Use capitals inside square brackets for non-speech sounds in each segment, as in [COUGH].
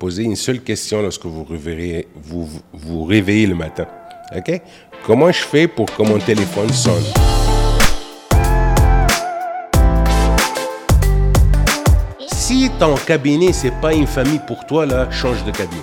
Posez une seule question lorsque vous vous réveillez le matin. OK? Comment je fais pour que mon téléphone sonne? Si ton cabinet, c'est pas une famille pour toi, là, change de cabinet.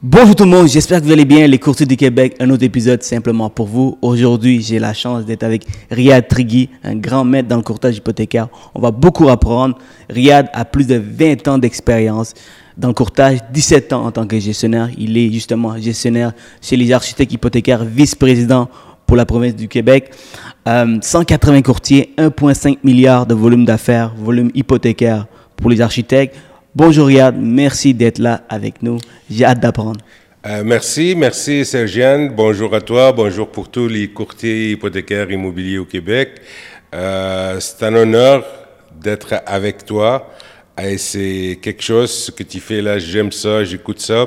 Bonjour tout le monde, j'espère que vous allez bien. Les courtiers du Québec, un autre épisode simplement pour vous. Aujourd'hui, j'ai la chance d'être avec Riyad Trigui, un grand maître dans le courtage hypothécaire. On va beaucoup apprendre. Riyad a plus de 20 ans d'expérience dans le courtage, 17 ans en tant que gestionnaire. Il est justement gestionnaire chez les architectes hypothécaires, vice-président pour la province du Québec. Euh, 180 courtiers, 1,5 milliard de volume d'affaires, volume hypothécaire pour les architectes. Bonjour Riyad, merci d'être là avec nous. J'ai hâte d'apprendre. Euh, merci, merci Sergiane. Bonjour à toi, bonjour pour tous les courtiers hypothécaires immobiliers au Québec. Euh, c'est un honneur d'être avec toi. Et c'est quelque chose ce que tu fais là, j'aime ça, j'écoute ça.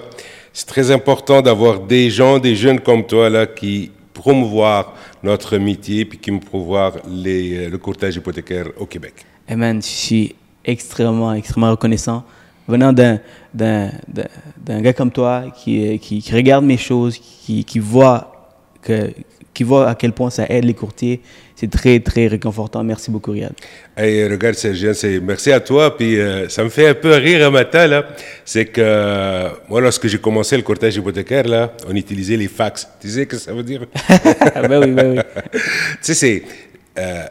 C'est très important d'avoir des gens, des jeunes comme toi là qui promouvoir notre métier puis qui me promouvoir les, le courtage hypothécaire au Québec. Amen, je suis extrêmement, extrêmement reconnaissant venant d'un, d'un, gars comme toi qui, qui, qui, regarde mes choses, qui, qui, voit que, qui voit à quel point ça aide les courtiers. C'est très, très réconfortant. Merci beaucoup, Riyad. Hey, regarde, Sergien, c'est merci à toi. Puis euh, ça me fait un peu rire un matin, là. C'est que euh, moi, lorsque j'ai commencé le courtage hypothécaire, là, on utilisait les fax. Tu sais ce que ça veut dire? [LAUGHS] ben oui, ben oui. [LAUGHS] tu sais, c'est, euh,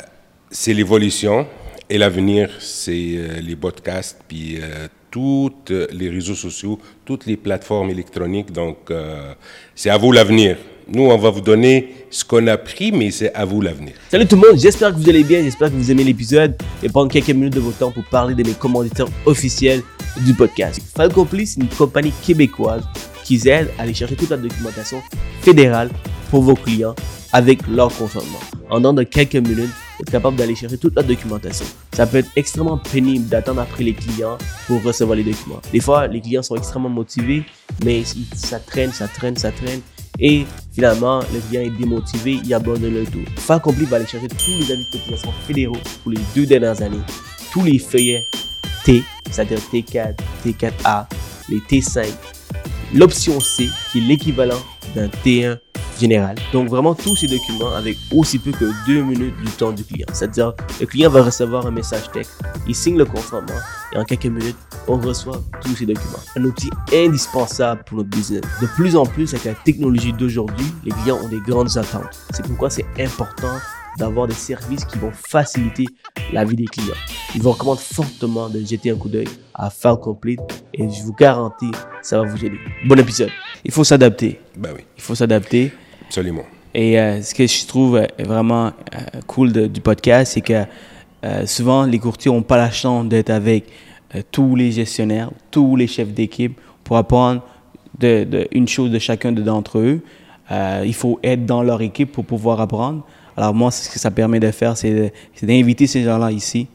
c'est l'évolution. Et l'avenir, c'est euh, les podcasts, puis euh, toutes les réseaux sociaux, toutes les plateformes électroniques. Donc, euh, c'est à vous l'avenir. Nous, on va vous donner ce qu'on a pris, mais c'est à vous l'avenir. Salut tout le monde, j'espère que vous allez bien, j'espère que vous aimez l'épisode et prendre quelques minutes de votre temps pour parler de mes commanditaires officiels du podcast. Falcoply, c'est une compagnie québécoise qui aide à aller chercher toute la documentation fédérale pour vos clients avec leur consentement. En dans de quelques minutes, vous êtes capable d'aller chercher toute la documentation. Ça peut être extrêmement pénible d'attendre après les clients pour recevoir les documents. Des fois, les clients sont extrêmement motivés, mais ça traîne, ça traîne, ça traîne. Et finalement, le client est démotivé, il abandonne le tout. Falcompli va aller chercher tous les avis de cotisation fédéraux pour les deux dernières années. Tous les feuillets T, c'est-à-dire T4, T4A, les T5, l'option C, qui est l'équivalent d'un T1 général. Donc vraiment tous ces documents avec aussi peu que deux minutes du temps du client. C'est-à-dire le client va recevoir un message texte, il signe le consentement et en quelques minutes, on reçoit tous ces documents. Un outil indispensable pour notre business. De plus en plus avec la technologie d'aujourd'hui, les clients ont des grandes attentes. C'est pourquoi c'est important d'avoir des services qui vont faciliter la vie des clients. Je vous recommande fortement de jeter un coup d'œil à File Complete et je vous garantis, ça va vous aider. Bon épisode. Il faut s'adapter. Ben oui. Il faut s'adapter. Absolument. Et euh, ce que je trouve vraiment euh, cool de, du podcast, c'est que euh, souvent les courtiers n'ont pas la chance d'être avec tous les gestionnaires, tous les chefs d'équipe pour apprendre de, de, une chose de chacun d'entre eux. il faut être dans leur équipe pour pouvoir apprendre. Alors moi, ce que ça permet de faire, c'est d'inviter ces gens-là ici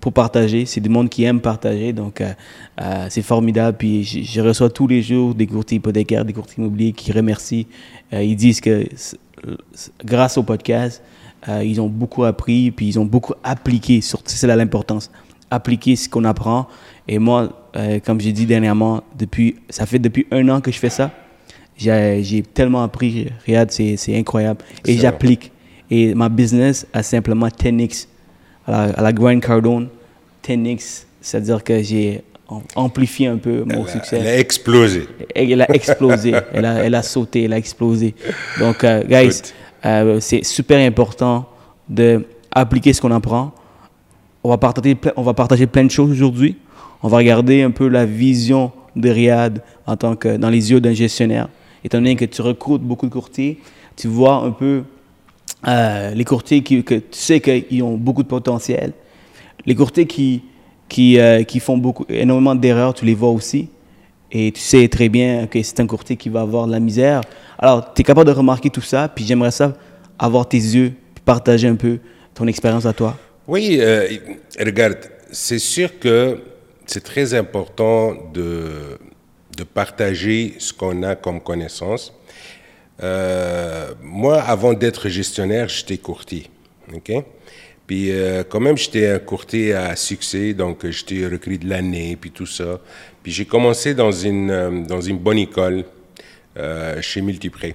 pour partager. C'est du monde qui aime partager, donc euh, euh, c'est formidable. Puis je, je, reçois tous les jours des courtiers hypothécaires, des courtiers immobiliers qui remercient. Euh, ils disent que grâce au podcast, ils ont beaucoup appris, puis ils ont beaucoup appliqué. C'est là l'importance. Appliquer ce qu'on apprend. Et moi, comme j'ai dit dernièrement, depuis, ça fait depuis un an que je fais ça. J'ai tellement appris, Riyad, c'est incroyable. Et j'applique. Et ma business a simplement 10x. À la, à la Grand Cardone, 10x, c'est-à-dire que j'ai amplifié un peu mon elle succès. A, elle a explosé. Elle, elle a explosé. [LAUGHS] elle, a, elle a sauté, elle a explosé. Donc, uh, guys, uh, c'est super important d'appliquer ce qu'on apprend. On va, partager, on va partager plein de choses aujourd'hui. On va regarder un peu la vision de Riyad en tant que dans les yeux d'un gestionnaire. Étant donné que tu recrutes beaucoup de courtiers, tu vois un peu euh, les courtiers qui, tu sais qu'ils ont beaucoup de potentiel, les courtiers qui, qui, euh, qui font beaucoup, énormément d'erreurs, tu les vois aussi. Et tu sais très bien que c'est un courtier qui va avoir de la misère. Alors, tu es capable de remarquer tout ça, puis j'aimerais ça avoir tes yeux, partager un peu ton expérience à toi. Oui, euh, regarde, c'est sûr que c'est très important de, de partager ce qu'on a comme connaissance. Euh, moi, avant d'être gestionnaire, j'étais courtier. OK? Puis euh, quand même, j'étais un courtier à succès, donc j'étais recruté de l'année, puis tout ça. Puis j'ai commencé dans une, euh, dans une bonne école euh, chez Multipré,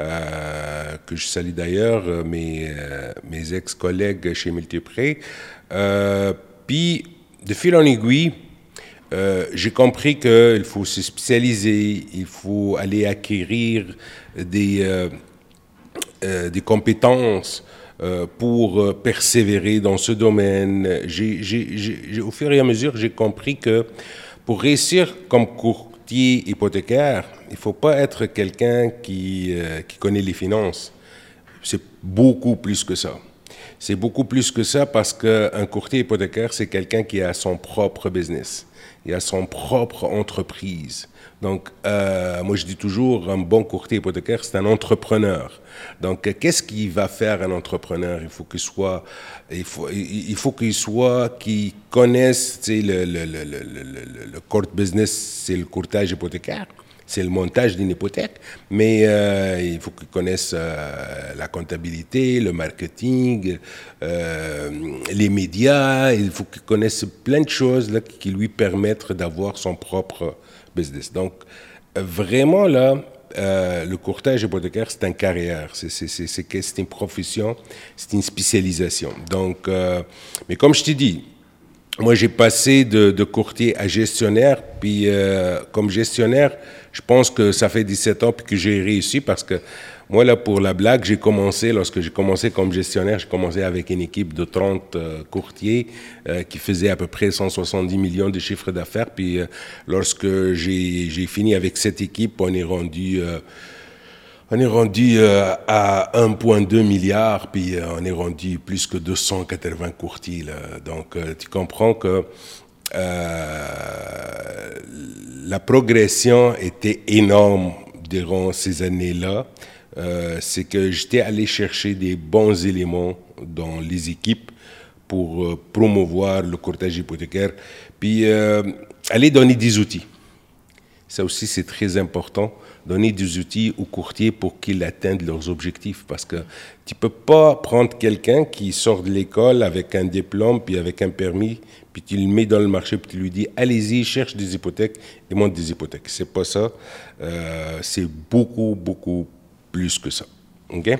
euh, que je salue d'ailleurs, euh, mes, euh, mes ex-collègues chez Multipré. Euh, puis, de fil en aiguille, euh, j'ai compris qu'il faut se spécialiser, il faut aller acquérir des, euh, euh, des compétences pour persévérer dans ce domaine. J'ai- j'ai- j'ai- au fur et à mesure, j'ai compris que pour réussir comme courtier hypothécaire, il ne faut pas être quelqu'un qui, qui connaît les finances. C'est beaucoup plus que ça. C'est beaucoup plus que ça parce qu'un courtier hypothécaire, c'est quelqu'un qui a son propre business. Il a son propre entreprise. Donc, euh, moi, je dis toujours, un bon courtier hypothécaire, c'est un entrepreneur. Donc, qu'est-ce qu'il va faire un entrepreneur? Il faut qu'il soit, il faut, il faut qu'il soit, qu'il connaisse, tu sais, le, le, le, le, le- le court business, c'est le courtage hypothécaire c'est le montage d'une hypothèque, mais euh, il faut qu'ils connaissent euh, la comptabilité, le marketing, euh, les médias, il faut qu'ils connaissent plein de choses qui lui permettent d'avoir son propre business. Donc, vraiment, là, euh, le courtage hypothécaire, c'est une carrière, c'est- une profession, c'est une spécialisation. Donc, mais comme je t'ai dit, moi, j'ai passé de, de courtier à gestionnaire, puis euh, comme gestionnaire, je pense que ça fait 17 ans puis que j'ai réussi parce que moi, là, pour la blague, j'ai commencé, lorsque j'ai commencé comme gestionnaire, j'ai commencé avec une équipe de 30 euh, courtiers euh, qui faisaient à peu près 170 millions de chiffres d'affaires. Puis euh, lorsque j'ai j'ai fini avec cette équipe, on est rendu... on est rendu euh, à 1,2 milliard, puis euh, on est rendu plus que 280 courtiers. Donc, euh, tu comprends que la progression était énorme durant ces années-là. C'est que j'étais allé chercher des bons éléments dans les équipes pour promouvoir le courtage hypothécaire, puis aller donner des outils. Ça aussi, c'est très important. Donner des outils aux courtiers pour qu'ils atteignent leurs objectifs. Parce que tu peux pas prendre quelqu'un qui sort de l'école avec un diplôme, puis avec un permis, puis tu le mets dans le marché, puis tu lui dis, allez-y, cherche des hypothèques, et monte des hypothèques. C'est pas ça. Euh, c'est beaucoup, beaucoup plus que ça. OK?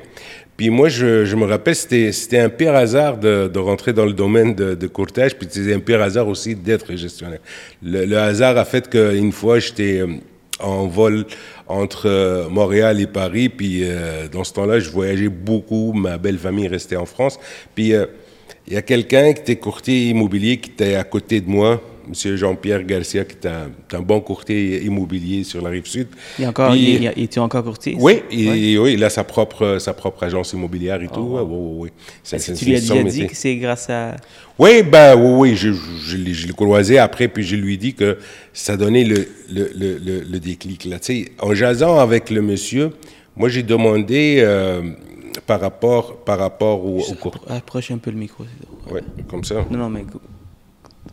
Puis moi, je, je me rappelle, c'était, un pire hasard de, rentrer dans le domaine de, de courtage, puis c'était un pire hasard aussi d'être gestionnaire. Le, le hasard a fait qu'une fois, j'étais euh, en vol entre euh, Montréal et Paris, puis euh, dans ce temps-là, je voyageais beaucoup, ma belle famille restait en France, puis euh, il y a quelqu'un qui était courtier immobilier qui était à côté de moi, Monsieur Jean-Pierre Garcia, qui est un, un bon courtier immobilier sur la rive sud. Il a encore, Puis- il, il est encore courtier? oui, oui, il a sa propre, sa propre agence immobilière et tout. Est-ce que c'est- tu lui as déjà dit que c'est grâce à... Oui, ben oui, oui, je, je, l'ai- je l'ai croisé après, puis je lui ai dit que ça donnait le, le, le, le, le déclic. Là. Tu sais, en jasant avec le monsieur, moi j'ai demandé euh, par rapport, par rapport au, au cours. Approche un peu le micro. Ouais, comme ça. Non, non, mais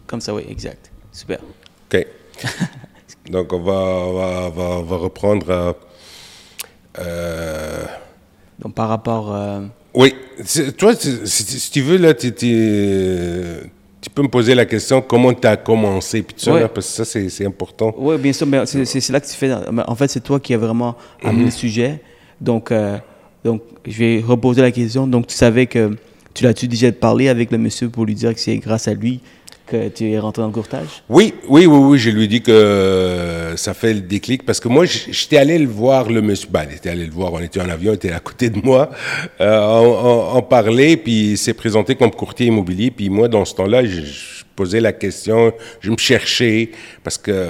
comme ça, oui, exact. Super. OK. [LAUGHS] Donc on va, va, va, reprendre. euh, euh, Donc, par rapport... euh, Oui, toi, si, tu veux, là, tu, tu- peux me poser la question comment tu as commencé, puis tout ça, Ouais. parce que ça, c'est important. Oui, bien sûr, mais c'est là que tu fais. En fait, c'est toi qui as vraiment amené le sujet. Donc, euh, donc, je vais reposer la question. Donc, tu savais que tu l'as-tu déjà parlé avec le monsieur pour lui dire que c'est grâce à lui que tu es rentré dans le courtage? Oui, oui, oui, oui, je lui ai dit que euh, ça fait le déclic parce que moi, j'étais allé le voir, le monsieur. Ben, il était allé le voir, on était en avion, il était à côté de moi. Euh, on parlait, puis il s'est présenté comme courtier immobilier. Puis moi, dans ce temps-là, je, je posais la question, je me cherchais parce que.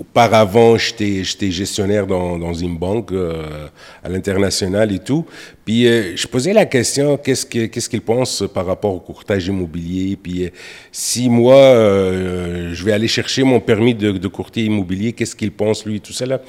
Auparavant, j'étais gestionnaire dans, dans une banque euh, à l'international et tout. Puis euh, je posais la question, qu'est-ce qu'il qu'est-ce qu'il pense par rapport au courtage immobilier? Puis euh, si moi, euh, je vais aller chercher mon permis de, de courtier immobilier, qu'est-ce qu'il pense lui, tout là?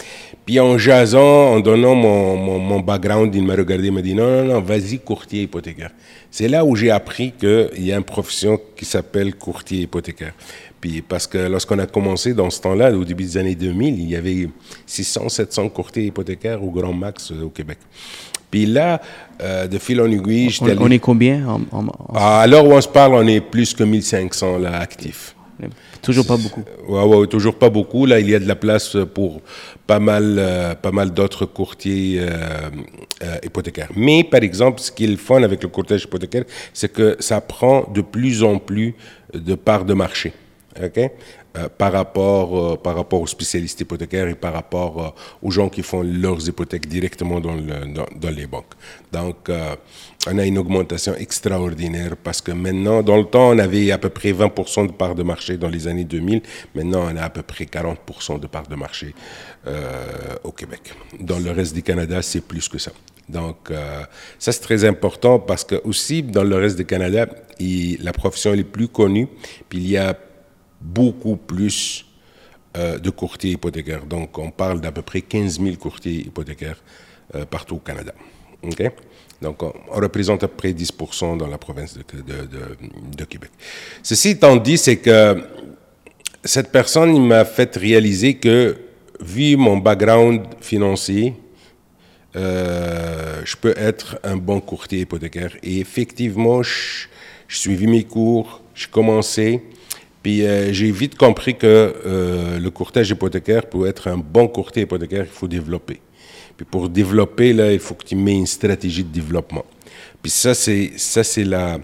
Puis en jasant, en donnant mon, mon, mon background, il m'a regardé, il m'a dit non, non, non, vas-y courtier hypothécaire. C'est là où j'ai appris qu'il y a une profession qui s'appelle courtier hypothécaire. Puis parce que lorsqu'on a commencé dans ce temps-là, au début des années 2000, il y avait 600, 700 courtiers hypothécaires au grand max euh, au Québec. Puis là, euh, de fil en aiguille, On, j'étais allé- on est combien en- en- en- À l'heure où on se parle, on est plus que 1500 là, actifs. Toujours pas beaucoup. Ouais, ouais, toujours pas beaucoup. Là, il y a de la place pour pas mal, euh, pas mal d'autres courtiers euh, euh, hypothécaires. Mais, par exemple, ce qui est le fun avec le courtage hypothécaire, c'est que ça prend de plus en plus de parts de marché. OK? Euh, par, rapport, euh, par rapport aux spécialistes hypothécaires et par rapport euh, aux gens qui font leurs hypothèques directement dans, dans, les banques. Donc, on a une augmentation extraordinaire parce que maintenant, dans le temps, on avait à peu près 20% de parts de marché dans les années 2000. Maintenant, on a à peu près 40% de parts de marché au Québec. Dans le reste du Canada, c'est plus que ça. Donc, ça, c'est très important parce que aussi, dans le reste du Canada, la profession est plus connue, puis il y a beaucoup plus euh, de courtiers hypothécaires. Donc, on parle d'à peu près 15 000 courtiers hypothécaires euh, partout au Canada. Donc, on, représente à peu près 10% dans la province de, Québec. Ceci étant dit, c'est que cette personne m'a fait réaliser que, vu mon background financier, euh, je peux être un bon courtier hypothécaire. Et effectivement, je, je suivi mes cours, je commençais, puis euh, j'ai vite compris que euh, le courtage hypothécaire, pour être un bon courtier hypothécaire, il faut développer. Puis pour développer, là, il faut que tu mets une stratégie de développement. Puis ça, c'est ça, c'est la,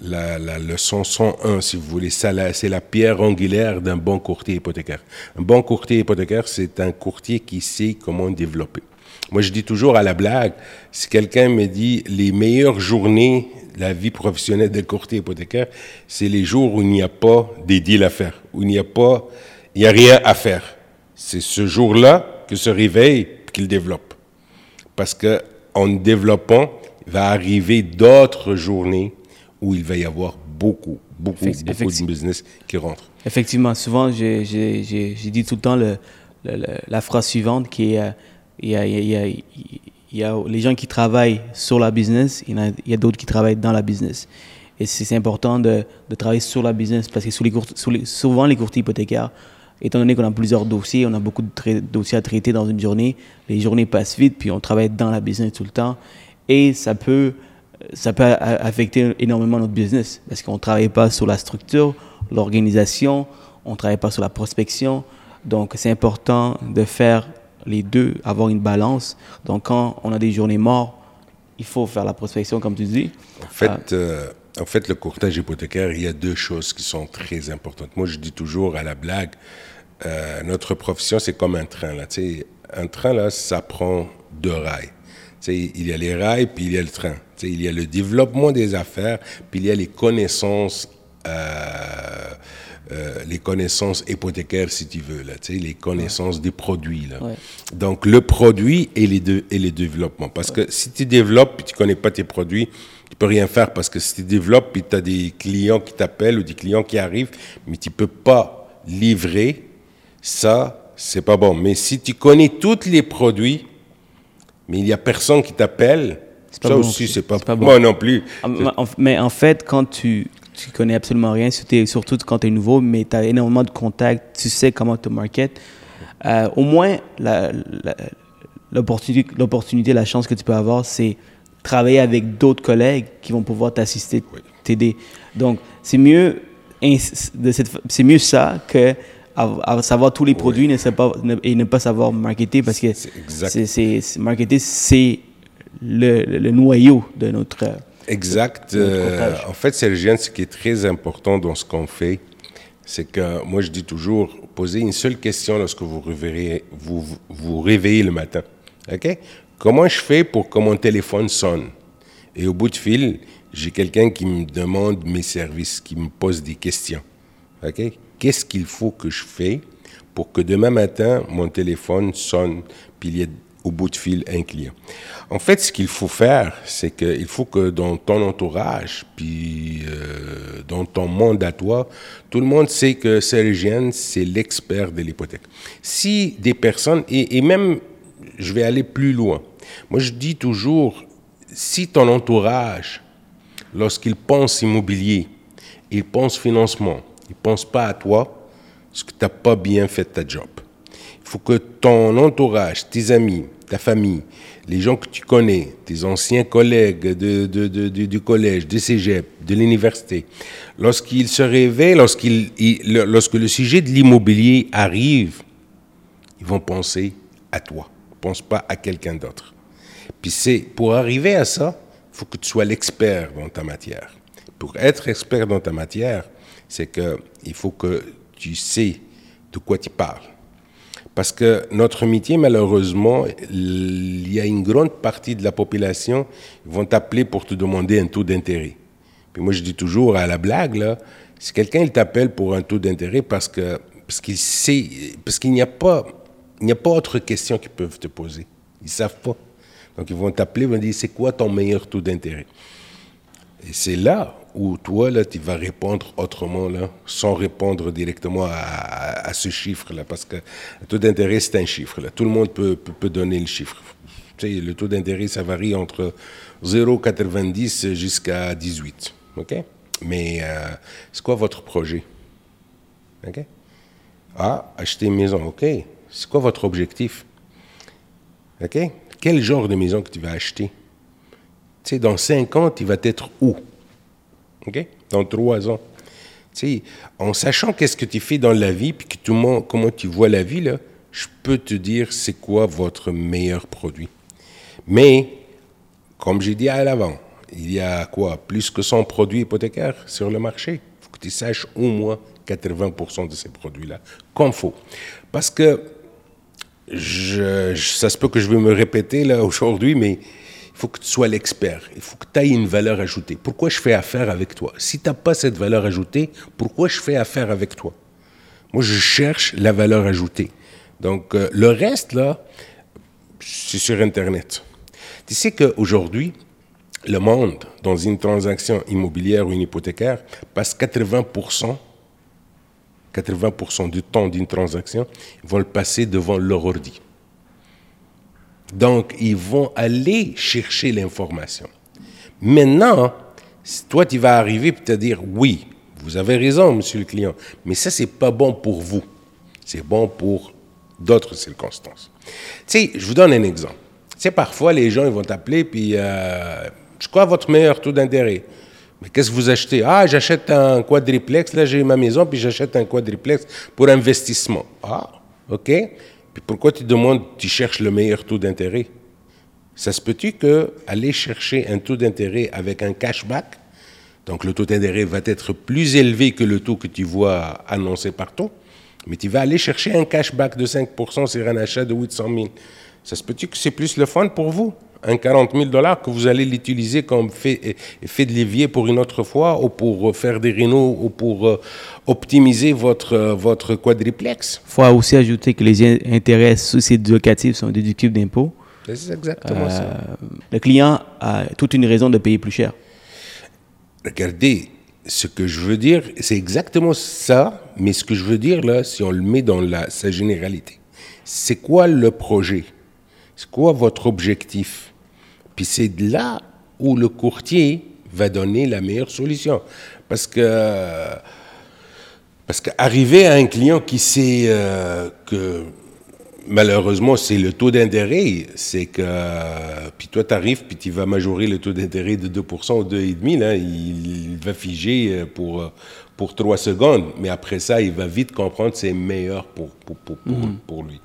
la, la leçon 101, si vous voulez. Ça, c'est la pierre angulaire d'un bon courtier hypothécaire. Un bon courtier hypothécaire, c'est un courtier qui sait comment développer. Moi, je dis toujours à la blague, si quelqu'un me dit les meilleures journées de la vie professionnelle d'un courtier hypothécaire, c'est les jours où il n'y a pas des deals à faire, où il n'y a pas, il n'y a rien à faire. C'est ce jour-là que se réveille qu'il développe. Parce que en développant, il va arriver d'autres journées où il va y avoir beaucoup, beaucoup, beaucoup de business qui rentrent. Effectivement, souvent, j'ai- dit tout le temps le, le- le- la phrase suivante qui est, euh, il y, a, les gens qui travaillent sur la business, il y a, a d'autres qui travaillent dans la business. Et c'est important de, travailler sur la business parce que souvent, les courtiers hypothécaires, étant donné qu'on a plusieurs dossiers, on a beaucoup de dossiers à traiter dans une journée, les journées passent vite, puis on travaille dans la business tout le temps. Et ça peut, ça peut affecter énormément notre business parce qu'on ne travaille pas sur la structure, l'organisation, on ne travaille pas sur la prospection. Donc, c'est important de faire les deux, avoir une balance. Donc, quand on a des journées mortes, il faut faire la prospection, comme tu dis. En fait, euh, en fait, le courtage hypothécaire, il y a deux choses qui sont très importantes. Moi, je dis toujours à la blague, euh, notre profession, c'est comme un train. Là. Un train, là, ça prend deux rails. Il y a les rails, puis il y a le train. Il y a le développement des affaires, puis il y a les connaissances, euh, euh, les connaissances hypothécaires, si tu veux, là, tu sais, les connaissances des produits. Là. Ouais. Donc, le produit et les, deux, et les développements. Parce que si tu développes et tu connais pas tes produits, tu peux rien faire parce que si tu développes et tu as des clients qui t'appellent ou des clients qui arrivent, mais tu peux pas livrer, ça, c'est pas bon. Mais si tu connais tous les produits, mais il y a personne qui t'appelle, ça bon aussi, c'est pas, pas bon. moi non plus. Ah, Mais en fait, quand tu, tu connais absolument rien, surtout quand tu es nouveau, mais tu as énormément de contacts, tu sais comment te market, euh, au moins la- la- l'opportunité, la chance que tu peux avoir, c'est travailler avec d'autres collègues qui vont pouvoir t'assister, t'aider. Donc, c'est mieux, c'est mieux ça que av- savoir tous les produits ne, sait pas, ne- et ne pas savoir marketer parce que C'est marketer, c'est le noyau de notre... Exact. Euh, en fait, Sergien, ce qui est très important dans ce qu'on fait, c'est que moi, je dis toujours, posez une seule question lorsque vous réveillez, vous, vous- vous réveillez le matin. OK? Comment je fais pour que mon téléphone sonne? Et au bout de fil, j'ai quelqu'un qui me demande mes services, qui me pose des questions. OK? Qu'est-ce qu'il faut que je fais pour que demain matin, mon téléphone sonne, puis il y ait au bout de fil un client. En fait, ce qu'il faut faire, c'est qu'il faut que dans ton entourage, puis euh, dans ton monde à toi, tout le monde sait que Sergian, c'est l'expert de l'hypothèque. Si des personnes, et, et même, je vais aller plus loin. Moi, je dis toujours, si ton entourage, lorsqu'il pense immobilier, il pense financement, il pense pas à toi, parce que tu n'as pas bien fait ta job. Il faut que ton entourage, tes amis, ta famille, les gens que tu connais, tes anciens collègues de, du collège, du cégep, de l'université, lorsqu'ils se réveillent, lorsqu'il, lorsque le sujet de l'immobilier arrive, ils vont penser à toi. Ils ne pensent pas à quelqu'un d'autre. Puis c'est, pour arriver à ça, il faut que tu sois l'expert dans ta matière. Pour être expert dans ta matière, c'est qu'il faut que tu sais de quoi tu parles. Parce que notre métier, malheureusement, il y a une grande partie de la population qui vont t'appeler pour te demander un taux d'intérêt. Puis moi, je dis toujours à la blague, là, si quelqu'un t'appelle pour un taux d'intérêt parce que parce qu'il sait, parce qu'il n'y a pas, il n'y a pas autre question qu'ils peuvent te poser. Ils savent pas. Donc ils vont t'appeler, ils vont dire c'est quoi ton meilleur taux d'intérêt? Et c'est là où toi, tu vas répondre autrement, là, sans répondre directement à, ce chiffre-là, parce que le taux d'intérêt, c'est un chiffre. Tout le monde peut, donner le chiffre. Tu le taux d'intérêt, ça varie entre 0,90 jusqu'à 18. OK? Mais euh, c'est quoi votre projet? Ah, acheter une maison. OK? C'est quoi votre objectif? OK? Quel genre de maison que tu vas acheter? Tu sais, dans 5 ans, tu vas être où? OK? Dans trois ans. Tu sais, en sachant qu'est-ce que tu fais dans la vie, puis que tout le monde, comment tu vois la vie, là, je peux te dire c'est quoi votre meilleur produit. Mais, comme j'ai dit à l'avant, il y a quoi? Plus que 100 produits hypothécaires sur le marché? Il faut que tu saches au moins 80% de ces produits-là, comme faut. Parce que, je, ça se peut que je vais me répéter là aujourd'hui, mais faut que tu sois l'expert. Il faut que tu aies une valeur ajoutée. Pourquoi je fais affaire avec toi? Si tu n'as pas cette valeur ajoutée, pourquoi je fais affaire avec toi? Moi, je cherche la valeur ajoutée. Donc, euh, le reste, là, c'est sur Internet. Tu sais qu'aujourd'hui, le monde, dans une transaction immobilière ou une hypothécaire, passe 80%, 80 du temps d'une transaction, ils vont le passer devant leur ordi. Donc, ils vont aller chercher l'information. Maintenant, toi, tu vas arriver et te dire, oui, vous avez raison, monsieur le client, mais ça, c'est pas bon pour vous. C'est bon pour d'autres circonstances. Tu sais, je vous donne un exemple. Tu sais, parfois, les gens, ils vont t'appeler, puis, euh, c'est quoi votre meilleur taux d'intérêt? Mais qu'est-ce que vous achetez? Ah, j'achète un quadriplex, là, j'ai ma maison, puis j'achète un quadriplex pour investissement. Ah, OK pourquoi tu demandes, tu cherches le meilleur taux d'intérêt? Ça se peut-tu que aller chercher un taux d'intérêt avec un cashback, donc le taux d'intérêt va être plus élevé que le taux que tu vois annoncé partout, mais tu vas aller chercher un cashback de 5% sur un achat de 800 000. Ça se peut-tu que c'est plus le fun pour vous? Un 40 000 dollars que vous allez l'utiliser comme fait, fait de levier pour une autre fois ou pour faire des rénaux ou pour euh, optimiser votre, euh, votre quadriplex? Il faut aussi ajouter que les intérêts sociétés locatifs sont déductibles d'impôts. C'est exactement ça. Euh, le client a toute une raison de payer plus cher. Regardez, ce que je veux dire, c'est exactement ça, mais ce que je veux dire là, si on le met dans la, sa généralité, c'est quoi le projet? C'est quoi votre objectif? Puis c'est là où le courtier va donner la meilleure solution. Parce que, parce qu'arriver à un client qui sait euh, que malheureusement c'est le taux d'intérêt, c'est que, puis toi tu arrives, puis tu vas majorer le taux d'intérêt de 2% ou 2,5%, là, il, il va figer pour, pour trois secondes, mais après ça, il va vite comprendre que c'est meilleur pour, pour, pour, pour, mhm. lui.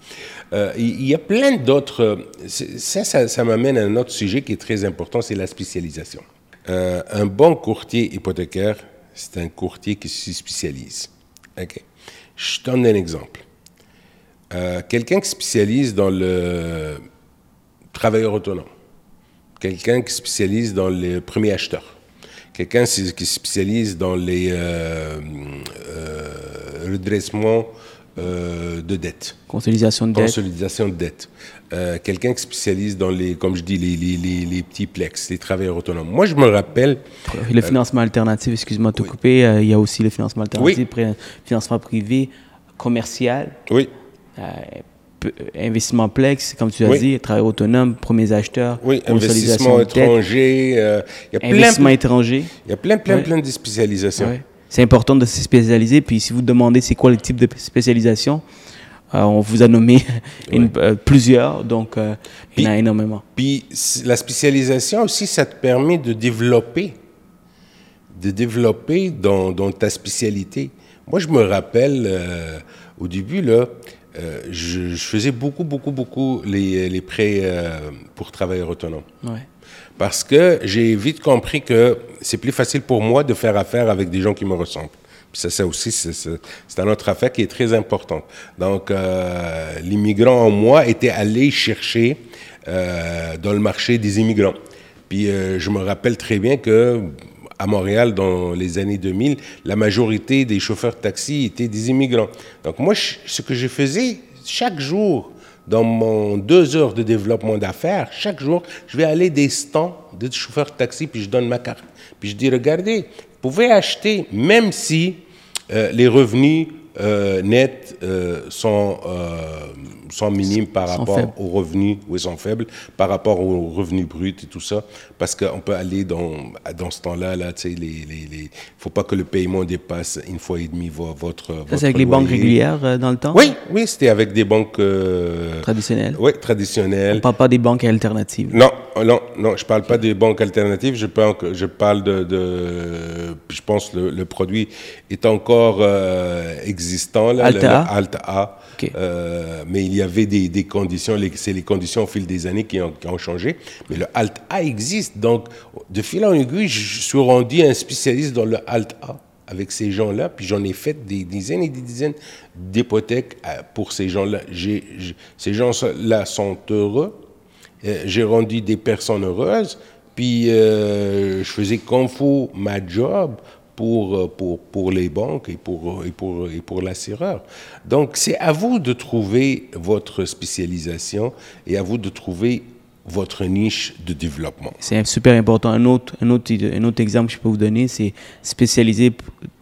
Euh, il y a plein d'autres... Ça, ça, ça m'amène à un autre sujet qui est très important, c'est la spécialisation. Euh, un bon courtier hypothécaire, c'est un courtier qui se spécialise. Ok. Je donne un exemple. Euh, quelqu'un qui spécialise dans le travailleur autonome, quelqu'un qui spécialise dans les premiers acheteurs, quelqu'un qui se spécialise dans les euh, euh, redressements euh, de dette. Consolidation de dette. Consolidation de dette. Euh, quelqu'un qui spécialise dans les, comme je dis, les, les, les, les, petits plex, les travailleurs autonomes. Moi, je me rappelle. Le financement alternatif, excuse-moi de te couper, il y a aussi le financement alternatif, financement privé, commercial. Oui. Investissement plex, comme tu as dit, travailleurs autonomes, premiers acheteurs, oui, investissement étranger, y a investissement plein, étranger. Il y a plein, plein, plein de spécialisations c'est important de se spécialiser. Puis si vous demandez c'est quoi le type de spécialisation, euh, on vous a nommé [LAUGHS] euh, plusieurs, donc euh, il y en a énormément. Puis la spécialisation aussi, ça te permet de développer, de développer dans, dans ta spécialité. Moi, je me rappelle au début, là, je, je, faisais beaucoup, beaucoup, beaucoup les, les prêts pour travailleurs autonomes. Ouais parce que j'ai vite compris que c'est plus facile pour moi de faire affaire avec des gens qui me ressemblent. Puis ça, ça aussi, c'est un autre affaire qui est très importante. Donc, euh, l'immigrant en moi était allé chercher euh, dans le marché des immigrants. Puis euh, je me rappelle très bien que à Montréal, dans les années 2000, la majorité des chauffeurs de taxi étaient des immigrants. Donc moi, ce que je faisais chaque jour, dans mon deux heures de développement d'affaires, chaque jour, je vais aller des stands de chauffeurs de taxi, puis je donne ma carte. Puis je dis, regardez, vous pouvez acheter, même si euh, les revenus euh, nets euh, sont, sont minimes par rapport aux revenus, ou ils sont faibles, par rapport aux revenus bruts et tout ça, parce qu'on peut aller dans, dans ce temps-là, là, tu sais, il ne faut pas que le paiement dépasse une fois et demi votre... Ça, c'est avec les banques régulières dans le temps? Oui, oui, c'était avec des banques... traditionnelles? Oui, traditionnelles. On ne parle pas des banques alternatives? Non, non, non, je ne parle pas des banques alternatives, je parle, je parle de, de Je pense le, le produit est encore euh, existant, là, Alta le, Alta A. Euh, mais il y avait des, conditions, c'est les conditions au fil des années qui ont, changé. Mais le Alta existe. Donc, de fil en aiguille, je suis rendu un spécialiste dans le Alta avec ces gens-là, puis j'en ai fait des dizaines et des dizaines d'hypothèques euh, pour ces gens-là. Ces gens-là sont heureux euh, j'ai rendu des personnes heureuses, puis euh, je faisais comme faut ma job pour, euh, pour, pour les banques et pour, et pour, et pour l'assureur. Donc, c'est à vous de trouver votre spécialisation et à vous de trouver votre niche de développement. C'est super important. Un autre, un, autre, un autre exemple que je peux vous donner, c'est spécialiser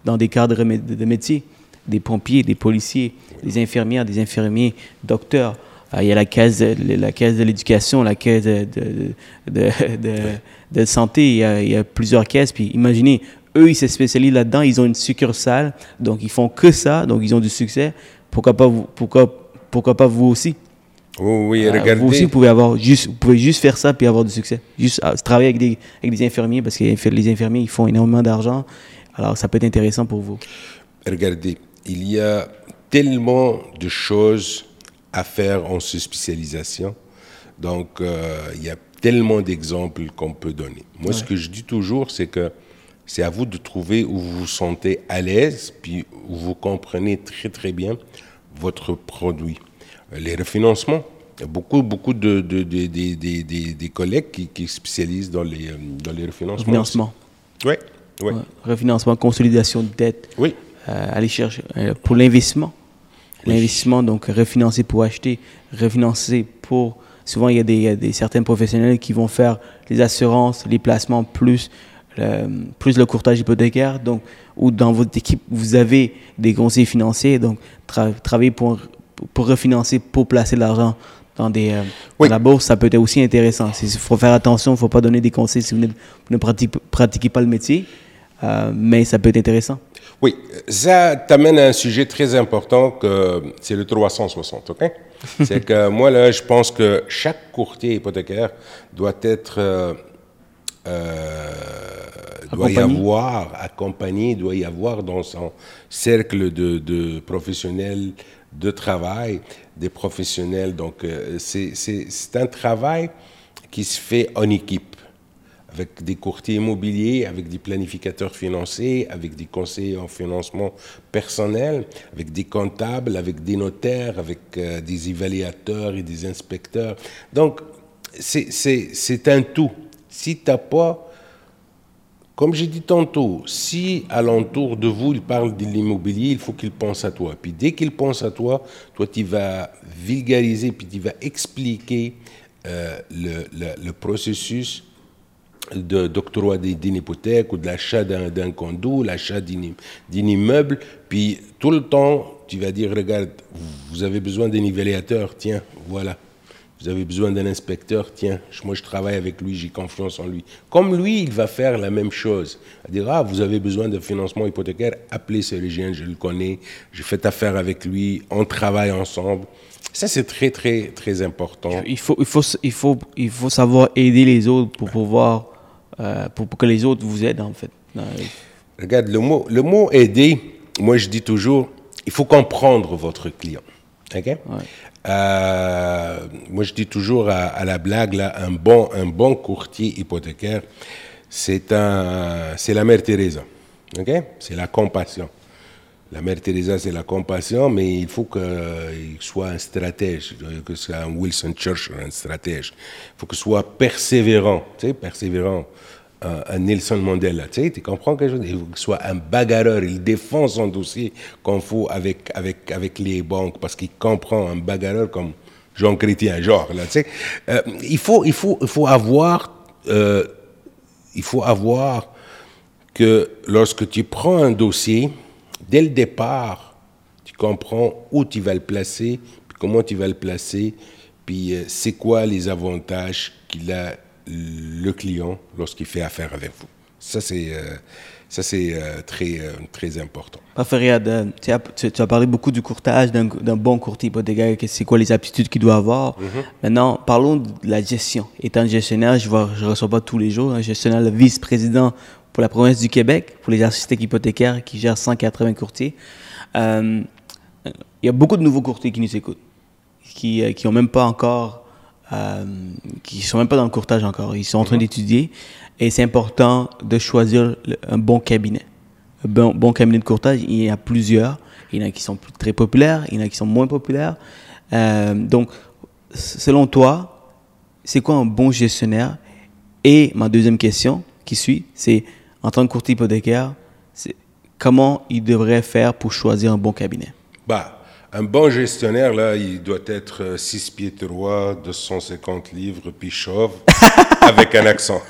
dans des cadres de métier, des pompiers, des policiers, des infirmières, des infirmiers, docteurs. Ah, il y a la caisse, la caisse de l'éducation, la caisse de, de santé, il y, a, il y, a, plusieurs caisses. Puis imaginez, eux, ils se spécialisent là-dedans, ils ont une succursale, donc ils font que ça, donc ils ont du succès. Pourquoi pas vous, pourquoi, pourquoi pas vous aussi? Oui, oui regardez. Vous aussi, vous pouvez, avoir juste, vous pouvez juste faire ça puis avoir du succès. Juste ah, travailler avec des, avec des infirmiers, parce que les infirmiers, ils font énormément d'argent. Alors, ça peut être intéressant pour vous. Regardez, il y a tellement de choses à faire en se spécialisation. Donc, euh, il y a tellement d'exemples qu'on peut donner. Moi, ce que je dis toujours, c'est que c'est à vous de trouver où vous vous sentez à l'aise, puis où vous comprenez très, très bien votre produit. Euh, les refinancements, beaucoup, beaucoup de, de, de, de des collègues qui, qui, spécialisent dans les, euh, dans les refinancements. Refinancement. Oui. Ouais. Refinancement, consolidation de dette. Oui. aller chercher pour l'investissement. L'investissement, donc refinancer pour acheter, refinancer pour... Souvent, il y a des, il y a des certains professionnels qui vont faire les assurances, les placements, plus, le, plus le courtage hypothécaire. Donc, ou dans votre équipe, vous avez des conseillers financiers. Donc, tra travailler pour, pour refinancer, pour placer l'argent dans, des, euh, oui. dans la bourse, ça peut être aussi intéressant. Il faut faire attention, il ne faut pas donner des conseils si vous ne, pratiquez, pratiquez pas le métier. Euh, mais ça peut être intéressant. Oui, ça t'amène à un sujet très important que c'est le 360, ok? [LAUGHS] c'est que moi, là, je pense que chaque courtier hypothécaire doit être, euh, doit y avoir accompagné, doit y avoir dans son cercle de, professionnels de travail, des professionnels. Donc, euh, c'est un travail qui se fait en équipe avec des courtiers immobiliers, avec des planificateurs financiers, avec des conseillers en financement personnel, avec des comptables, avec des notaires, avec euh, des évaluateurs et des inspecteurs. Donc, c'est un tout. Si tu n'as pas comme j'ai dit tantôt, si alentour de vous, il parle de l'immobilier, il faut qu'il pense à toi. Puis dès qu'il pense à toi, toi, tu vas vulgariser, puis tu vas expliquer euh, le, le, processus d'octroi d'une hypothèque ou de l'achat d'un condo, l'achat d'un immeuble. Puis tout le temps, tu vas dire, regarde, vous avez besoin d'un nivellateur, tiens, voilà vous avez besoin d'un inspecteur, tiens, moi je travaille avec lui, j'ai confiance en lui. Comme lui, il va faire la même chose. Il dire, ah, vous avez besoin de financement hypothécaire, appelez ce régien, je le connais, je fais affaire avec lui, on travaille ensemble. Ça, c'est très, très, très important. Il faut, il, faut, il, faut, il faut savoir aider les autres pour pouvoir, euh, pour, que les autres vous aident, en fait. Regarde, le mot, le mot aider, moi je dis toujours, il faut comprendre votre client. OK? Euh, moi, je dis toujours à, la blague, là, un, bon, un bon courtier hypothécaire, c'est un, c'est la mère Teresa. ok? C'est la compassion. La mère Teresa, c'est la compassion, mais il faut qu'il soit un stratège, que ce soit un Wilson Churchill, un stratège. Il faut qu'il soit persévérant, tu sais, persévérant un, Nelson Mandela. Tu sais, tu comprends quelque chose? Il faut qu'il soit un bagarreur. Il défend son dossier comme faut avec, avec, avec les banques parce qu'il comprend un bagarreur comme Jean Chrétien, genre. Là, tu sais. Euh, il, faut, il, faut, il faut avoir. Euh, il faut avoir que lorsque tu prends un dossier, dès le départ, tu comprends où tu vas le placer, comment tu vas le placer, puis euh, c'est quoi les avantages qu'il a le client lorsqu'il fait affaire avec vous. Ça, c'est euh, ça c'est euh, très, euh, très important. Parfait, tu, as, tu, as parlé beaucoup du courtage, d'un bon courtier hypothécaire, c'est quoi les aptitudes qu'il doit avoir. Mhm. Maintenant, parlons de la gestion. Étant gestionnaire, je ne je reçois pas tous les jours, un gestionnaire, le vice-président pour la province du Québec, pour les architectes hypothécaires qui gèrent 180 courtiers. il y a beaucoup de nouveaux courtiers qui nous écoutent, qui n'ont même pas encore euh, qui sont même pas dans le courtage encore. Ils sont en train mhm. d'étudier et c'est important de choisir un bon cabinet. Un bon, bon, cabinet de courtage, il y en a plusieurs. Il y en a qui sont très populaires, il y en a qui sont moins populaires. Euh, donc, selon toi, c'est quoi un bon gestionnaire? Et ma deuxième question qui suit, c'est en tant que courtier hypothécaire, comment il devrait faire pour choisir un bon cabinet? Bah, un bon gestionnaire, là, il doit être 6 euh, pieds 3, 250 livres, puis chauve, [LAUGHS] avec un accent.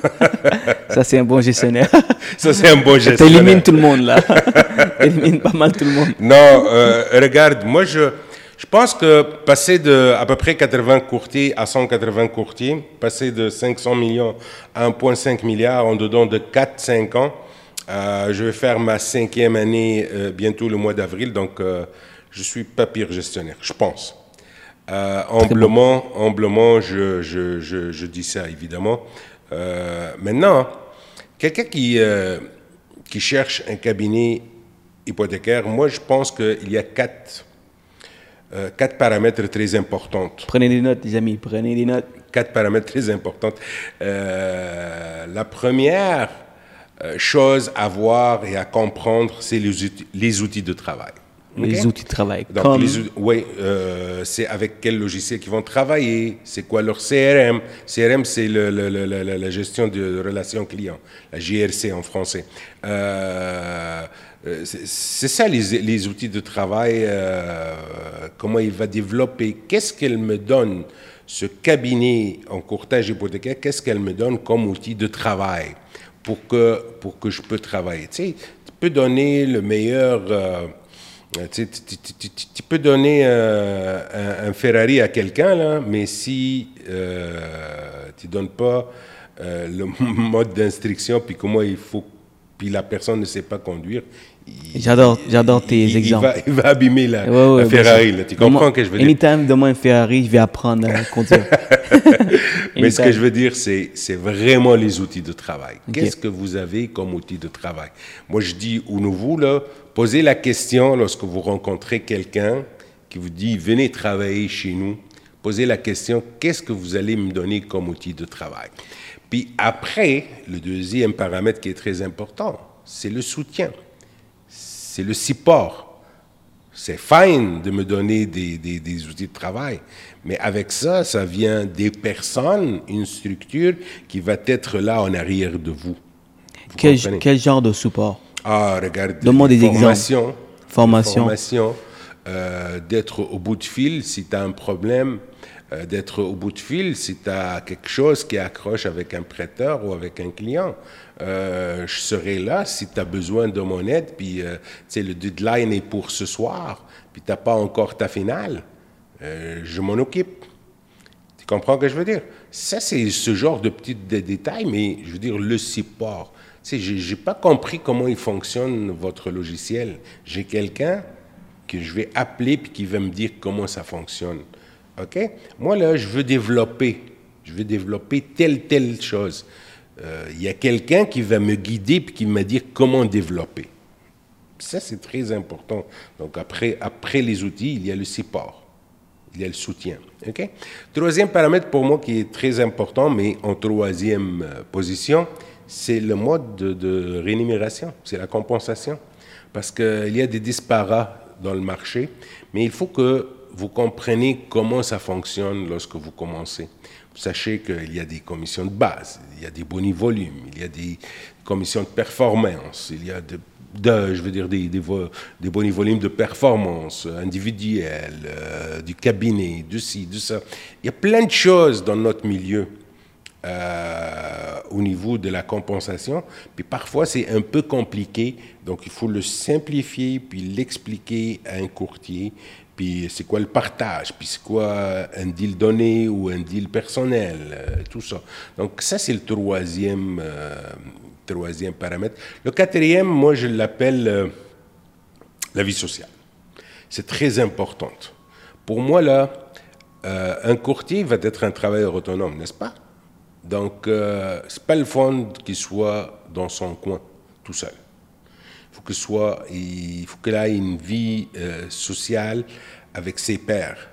[LAUGHS] Ça, c'est un bon gestionnaire. [LAUGHS] Ça, c'est un bon gestionnaire. T'élimines tout le monde, là. T'élimines pas mal tout le monde. Non, euh, regarde, moi, je, je pense que passer de à peu près 80 courtiers à 180 courtiers, passer de 500 millions à 1,5 milliard en dedans de 4-5 ans, euh, je vais faire ma cinquième année bientôt le mois d'avril, donc je suis pas pire gestionnaire, je pense. Euh, humblement, humblement je, je, je, je, dis ça, évidemment. Euh, maintenant, quelqu'un qui, euh, qui cherche un cabinet hypothécaire, moi, je pense qu'il y a quatre, quatre paramètres très importants. Prenez des notes, les amis, prenez des notes. Quatre paramètres très importants. La première chose à voir et à comprendre, c'est les, les outils de travail. Les outils de travail. Donc, oui, euh, c'est avec quel logiciel ils vont travailler, c'est quoi leur CRM. CRM, c'est le, la gestion de relations clients, la GRC en français. Euh, euh, c'est ça les, les, outils de travail, comment il va développer, qu'est-ce qu'elle me donne, ce cabinet en courtage hypothécaire, qu'est-ce qu'elle me donne comme outil de travail pour que, pour que je peux travailler. Tu sais, tu peux donner le meilleur euh, tu, peux donner euh, un, Ferrari à quelqu'un, là, mais si euh, tu ne donnes pas le [LAUGHS] mode d'instruction, puis comment il faut, puis la personne ne sait pas conduire, J'adore, j'adore tes exemples. Il va, abîmer la, Ferrari. Là. Tu comprends ce que je veux dire? Anytime, donne-moi un Ferrari, je vais apprendre à conduire. [LAUGHS] Mais ce que je veux dire, c'est, c'est vraiment les outils de travail. Qu'est-ce que vous avez comme outil de travail? Moi, je dis aux nouveaux, là, posez la question lorsque vous rencontrez quelqu'un qui vous dit, venez travailler chez nous. Posez la question, qu'est-ce que vous allez me donner comme outil de travail? Puis après, le deuxième paramètre qui est très important, c'est le soutien c'est le support. C'est fine de me donner des, des, outils de travail, mais avec ça, ça vient des personnes, une structure qui va être là en arrière de vous. Quel, quel, genre de support? Ah, regarde. Donne-moi des formations, exemples. Formation. Formation. Euh, d'être au bout de fil si tu as un problème, euh, d'être au bout de fil si tu as quelque chose qui accroche avec un prêteur ou avec un client. Euh, je serai là si tu as besoin de mon aide, puis le deadline est pour ce soir, puis tu n'as pas encore ta finale. je m'en occupe. Tu comprends ce que je veux dire? Ça, c'est ce genre de petits détails, mais je veux dire, le support. Je n'ai pas compris comment il fonctionne votre logiciel. J'ai quelqu'un que je vais appeler puis qui va me dire comment ça fonctionne. OK? Moi, là, je veux développer. Je veux développer telle, telle chose. Euh, il y a quelqu'un qui va me guider puis qui va me dire comment développer. Ça, c'est très important. Donc, après, après les outils, il y a le support. Il y a le soutien. OK? Troisième paramètre pour moi qui est très important, mais en troisième euh, position, c'est le mode de, de rémunération, c'est la compensation. Parce qu'il y a des disparates dans le marché, mais il faut que vous compreniez comment ça fonctionne lorsque vous commencez. Sachez qu'il y a des commissions de base, il y a des boni volumes, il y a des commissions de performance, il y a de, je veux dire des, des, boni volumes de performance individuelle, euh, du cabinet, du ci, du ça. Il y a plein de choses dans notre milieu euh, au niveau de la compensation. Puis parfois, c'est un peu compliqué, donc il faut le simplifier, puis l'expliquer à un courtier. Puis c'est quoi le partage, puis c'est quoi un deal donné ou un deal personnel, euh, tout ça. Donc ça, c'est le troisième, euh, troisième paramètre. Le quatrième, moi, je l'appelle la vie sociale. C'est très importante. Pour moi, là, un courtier va être un travailleur autonome, n'est-ce pas? Donc, euh, ce n'est pas le fond qui soit dans son coin, tout seul. Il faut que soit, il faut qu'il ait une vie euh, sociale avec ses pairs.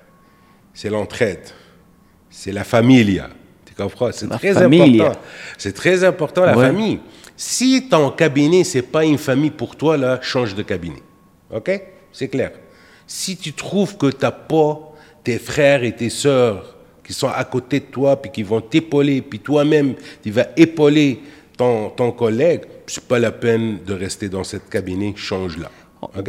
C'est l'entraide, c'est la famille. Tu comprends? C'est très important. C'est très important la famille. Si ton cabinet c'est pas une famille pour toi là, change de cabinet. Ok? C'est clair. Si tu trouves que tu n'as pas tes frères et tes sœurs qui sont à côté de toi, puis qui vont t'épauler, puis toi-même, tu vas épauler ton, ton collègue, c'est pas la peine de rester dans cette cabinet, change-la.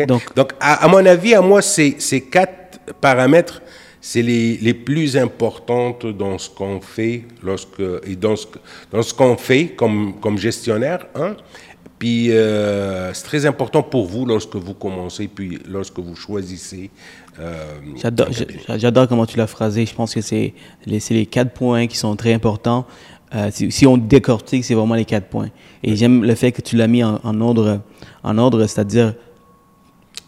Donc, Donc à, mon avis, à moi, ces, ces quatre paramètres, c'est les, les, plus importantes dans ce qu'on fait lorsque et dans ce, dans ce qu'on fait comme, comme gestionnaire. Hein. Puis euh, c'est très important pour vous lorsque vous commencez, puis lorsque vous choisissez euh, j'adore comment tu l'as phrasé. Je pense que c'est les, les, quatre points qui sont très importants. Euh, si, on décortique, c'est vraiment les quatre points. Et j'aime le fait que tu l'as mis en, ordre, en ordre, c'est-à-dire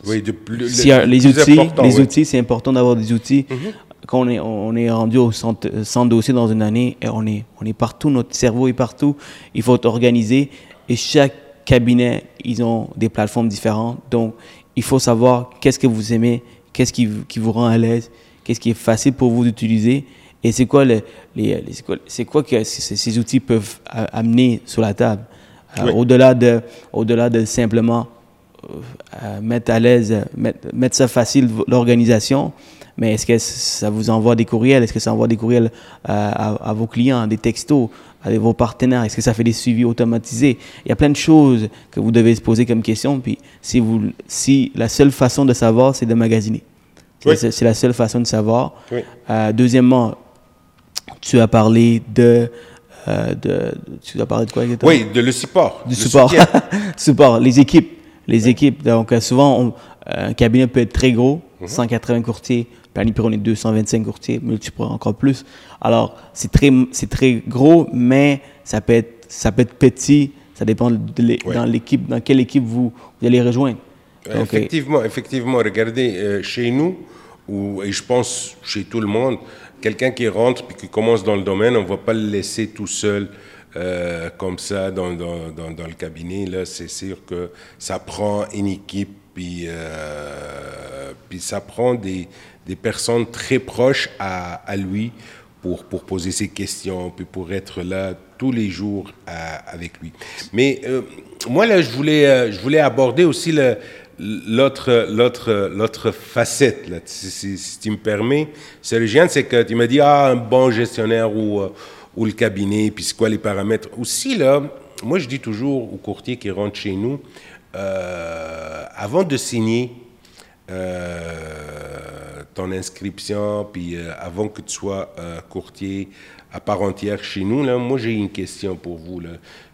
oui, de plus, les, outils, les outils, c'est important d'avoir des outils. Mhm. Quand on est, on est rendu au centre, centre dossier dans une année, et on est, on est partout, notre cerveau est partout. Il faut organiser et chaque cabinet, ils ont des plateformes différentes. Donc, il faut savoir qu'est-ce que vous aimez, qu'est-ce qui, qui, vous rend à l'aise, qu'est-ce qui est facile pour vous d'utiliser et c'est quoi, les, les c'est quoi, que ces, outils peuvent amener sur la table. Euh, au-delà de, au-delà de simplement euh, mettre à l'aise, mettre, mettre, ça facile l'organisation, mais est-ce que ça vous envoie des courriels Est-ce que ça envoie des courriels euh, à, à, vos clients, des textos, à vos partenaires Est-ce que ça fait des suivis automatisés? Il y a plein de choses que vous devez se poser comme question. Puis si, vous, si la seule façon de savoir, c'est de magasiner. C'est la seule façon de savoir. Euh, deuxièmement, tu as parlé de, euh, de, Tu as parlé de quoi exactement? Oui, de le support. Du support. [LAUGHS] support, les équipes. Les équipes. Donc, euh, souvent, un cabinet peut être très gros, 180 mhm. courtiers. Planipur, on est 225 courtiers, multiple encore plus. Alors, c'est très, très gros, mais ça peut, être, ça peut être petit. Ça dépend de dans l'équipe, dans quelle équipe vous, vous allez rejoindre. Effectivement, effectivement. Regardez, euh, chez nous, ou, et je pense chez tout le monde, quelqu'un qui rentre puis qui commence dans le domaine, on ne va pas le laisser tout seul euh, comme ça dans, dans, dans, le cabinet. Là, c'est sûr que ça prend une équipe, puis, euh, puis ça prend des, des personnes très proches à, à lui pour, pour, poser ses questions, puis pour être là tous les jours avec lui. Mais moi, là, je voulais, je voulais aborder aussi le, l'autre, l'autre, l'autre facette, là, si, tu me permets, Sergien, c'est que tu m'as dit, ah, un bon gestionnaire ou, euh, ou le cabinet, puis c'est quoi les paramètres. Aussi, là, moi, je dis toujours aux courtiers qui rentrent chez nous, euh, avant de signer euh, ton inscription, puis avant que tu sois courtier à part entière chez nous, là, moi, j'ai une question pour vous.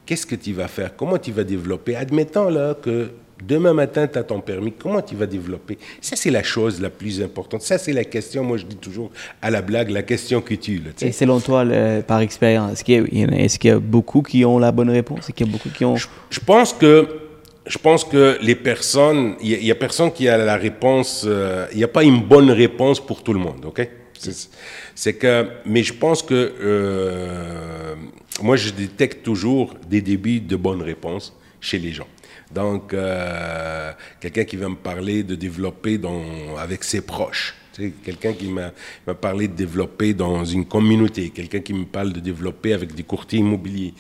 Qu'est-ce que tu vas faire? Comment tu vas développer? Admettons là, que Demain matin, tu as ton permis, comment tu vas développer? Ça, c'est la chose la plus importante. Ça, c'est la question, moi je dis toujours à la blague, la question que tu Et selon toi, par expérience, est-ce qu'il y, a beaucoup qui ont la bonne réponse? Est-ce qu'il y a beaucoup qui ont... Je, pense que... Je pense que les personnes, il n'y a, personne qui a la réponse, euh, il n'y a pas une bonne réponse pour tout le monde, ok? C'est que, mais je pense que euh, moi je détecte toujours des débuts de bonnes réponses chez les gens. Donc, euh, quelqu'un qui va me parler de développer avec ses proches. Quelqu'un qui m'a parlé de développer dans une communauté, quelqu'un qui me parle de développer avec des courtiers immobiliers,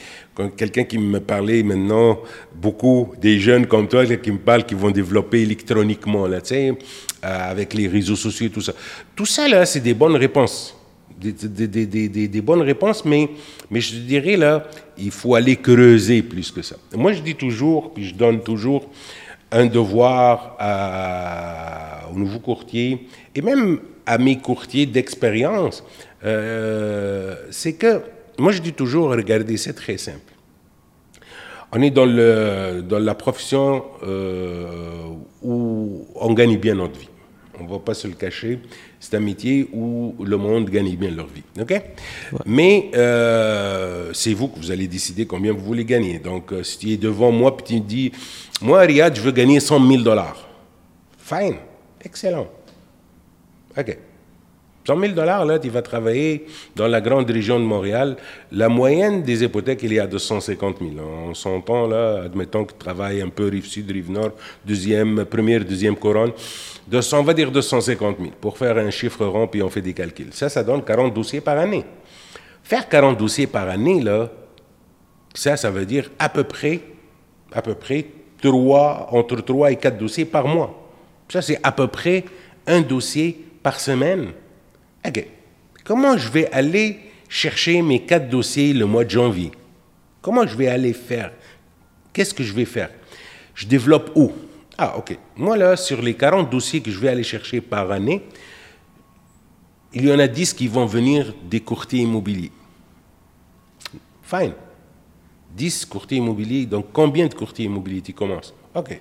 quelqu'un qui me parlait maintenant, beaucoup des jeunes comme toi qui me parlent qui vont développer électroniquement, là, euh, avec les réseaux sociaux et tout ça. Tout ça, là, c'est des bonnes réponses des, bonnes réponses, mais, je dirais là, il faut aller creuser plus que ça. Moi, je dis toujours, puis je donne toujours un devoir aux nouveaux courtiers et même à mes courtiers d'expérience, euh, c'est que, moi je dis toujours, regardez, c'est très simple. On est dans la profession euh, où on gagne bien notre vie. On ne va pas se le cacher c'est un métier où le monde gagne bien leur vie. OK? Mais euh, c'est vous que vous allez décider combien vous voulez gagner. Donc, euh, si tu es devant moi et tu me dis, moi, Riyad, je veux gagner 100 000 dollars. Fine. Excellent. OK. 100 000 dollars, là, tu vas travailler dans la grande région de Montréal. La moyenne des hypothèques, il est à 250 000. On s'entend, là, admettons que tu travailles un peu rive sud, rive nord, deuxième, première, deuxième couronne. 200, on va dire 250 000 pour faire un chiffre rond, puis on fait des calculs. Ça, ça donne 40 dossiers par année. Faire 40 dossiers par année, là, ça, ça veut dire à peu près, à peu près 3, entre 3 et 4 dossiers par mois. Ça, c'est à peu près un dossier par semaine. Comment je vais aller chercher mes 4 dossiers le mois de janvier? Comment je vais aller faire? Qu'est-ce que je vais faire? Je développe où? Ah, OK. Moi, là, sur les 40 dossiers que je vais aller chercher par année, il y en a 10 qui vont venir des courtiers immobiliers. Fine. 10 courtiers immobiliers. Donc, combien de courtiers immobiliers tu commences? OK.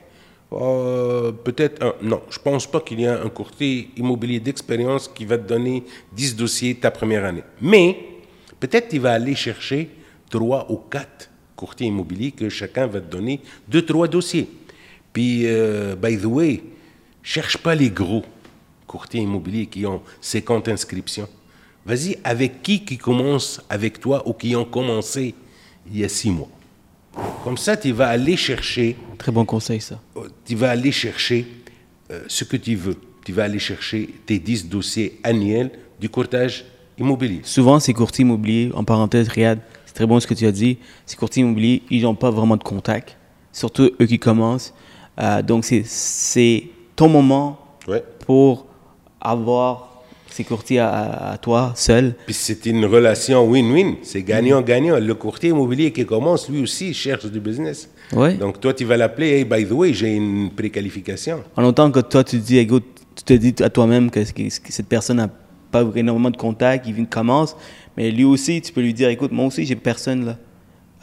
Euh, peut-être. Non, je pense pas qu'il y ait un courtier immobilier d'expérience qui va te donner 10 dossiers ta première année. Mais peut-être tu vas aller chercher 3 ou 4 courtiers immobiliers que chacun va te donner 2-3 dossiers. Puis, euh, by the way, cherche pas les gros courtiers immobiliers qui ont 50 inscriptions. Vas-y, avec qui qui commence avec toi ou qui ont commencé il y a six mois? Comme ça, tu vas aller chercher. Très bon conseil, ça. Euh, tu vas aller chercher euh, ce que tu veux. Tu vas aller chercher tes 10 dossiers annuels du courtage immobilier. Souvent, ces courtiers immobiliers, en parenthèse, Riyad, c'est très bon ce que tu as dit, ces courtiers immobiliers, ils n'ont pas vraiment de contact. Surtout eux qui commencent. Euh, donc, c'est ton moment pour avoir ces courtiers à, toi seul. Puis c'est une relation win-win. C'est gagnant-gagnant. Le courtier immobilier qui commence, lui aussi, cherche du business. Donc, toi, tu vas l'appeler, hey, by the way, j'ai une préqualification. En autant que toi, tu dis, écoute, tu te dis à toi-même que, cette personne n'a pas énormément de contact, il commence, mais lui aussi, tu peux lui dire, écoute, moi aussi, j'ai personne là.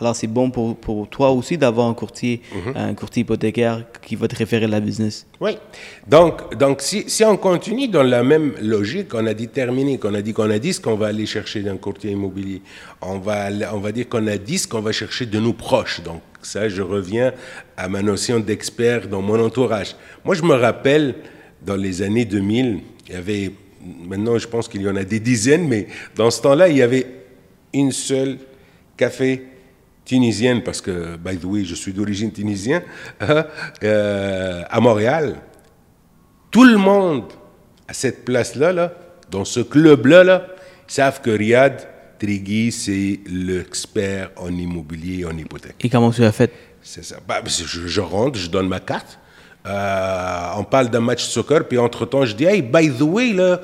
Alors, c'est bon pour, pour, toi aussi d'avoir un courtier, mhm. un courtier hypothécaire qui va te référer à la business. Oui. Donc, donc si, si, on continue dans la même logique, on a déterminé qu'on a dit qu'on a dit ce qu'on va aller chercher d'un courtier immobilier. On va, on va dire qu'on a dit ce qu'on va chercher de nos proches. Donc, ça, je reviens à ma notion d'expert dans mon entourage. Moi, je me rappelle, dans les années 2000, il y avait, maintenant, je pense qu'il y en a des dizaines, mais dans ce temps-là, il y avait une seule café tunisienne, parce que, by the way, je suis d'origine tunisienne, hein, euh, à Montréal, tout le monde à cette place-là, là, dans ce club-là, là, savent que Riyad Trigui, c'est l'expert en immobilier et en hypothèque. Et comment tu as fait? C'est ça. Bah, je, rentre, je donne ma carte. Euh, on parle d'un match soccer, puis entre-temps, je dis Hey, by the way, là,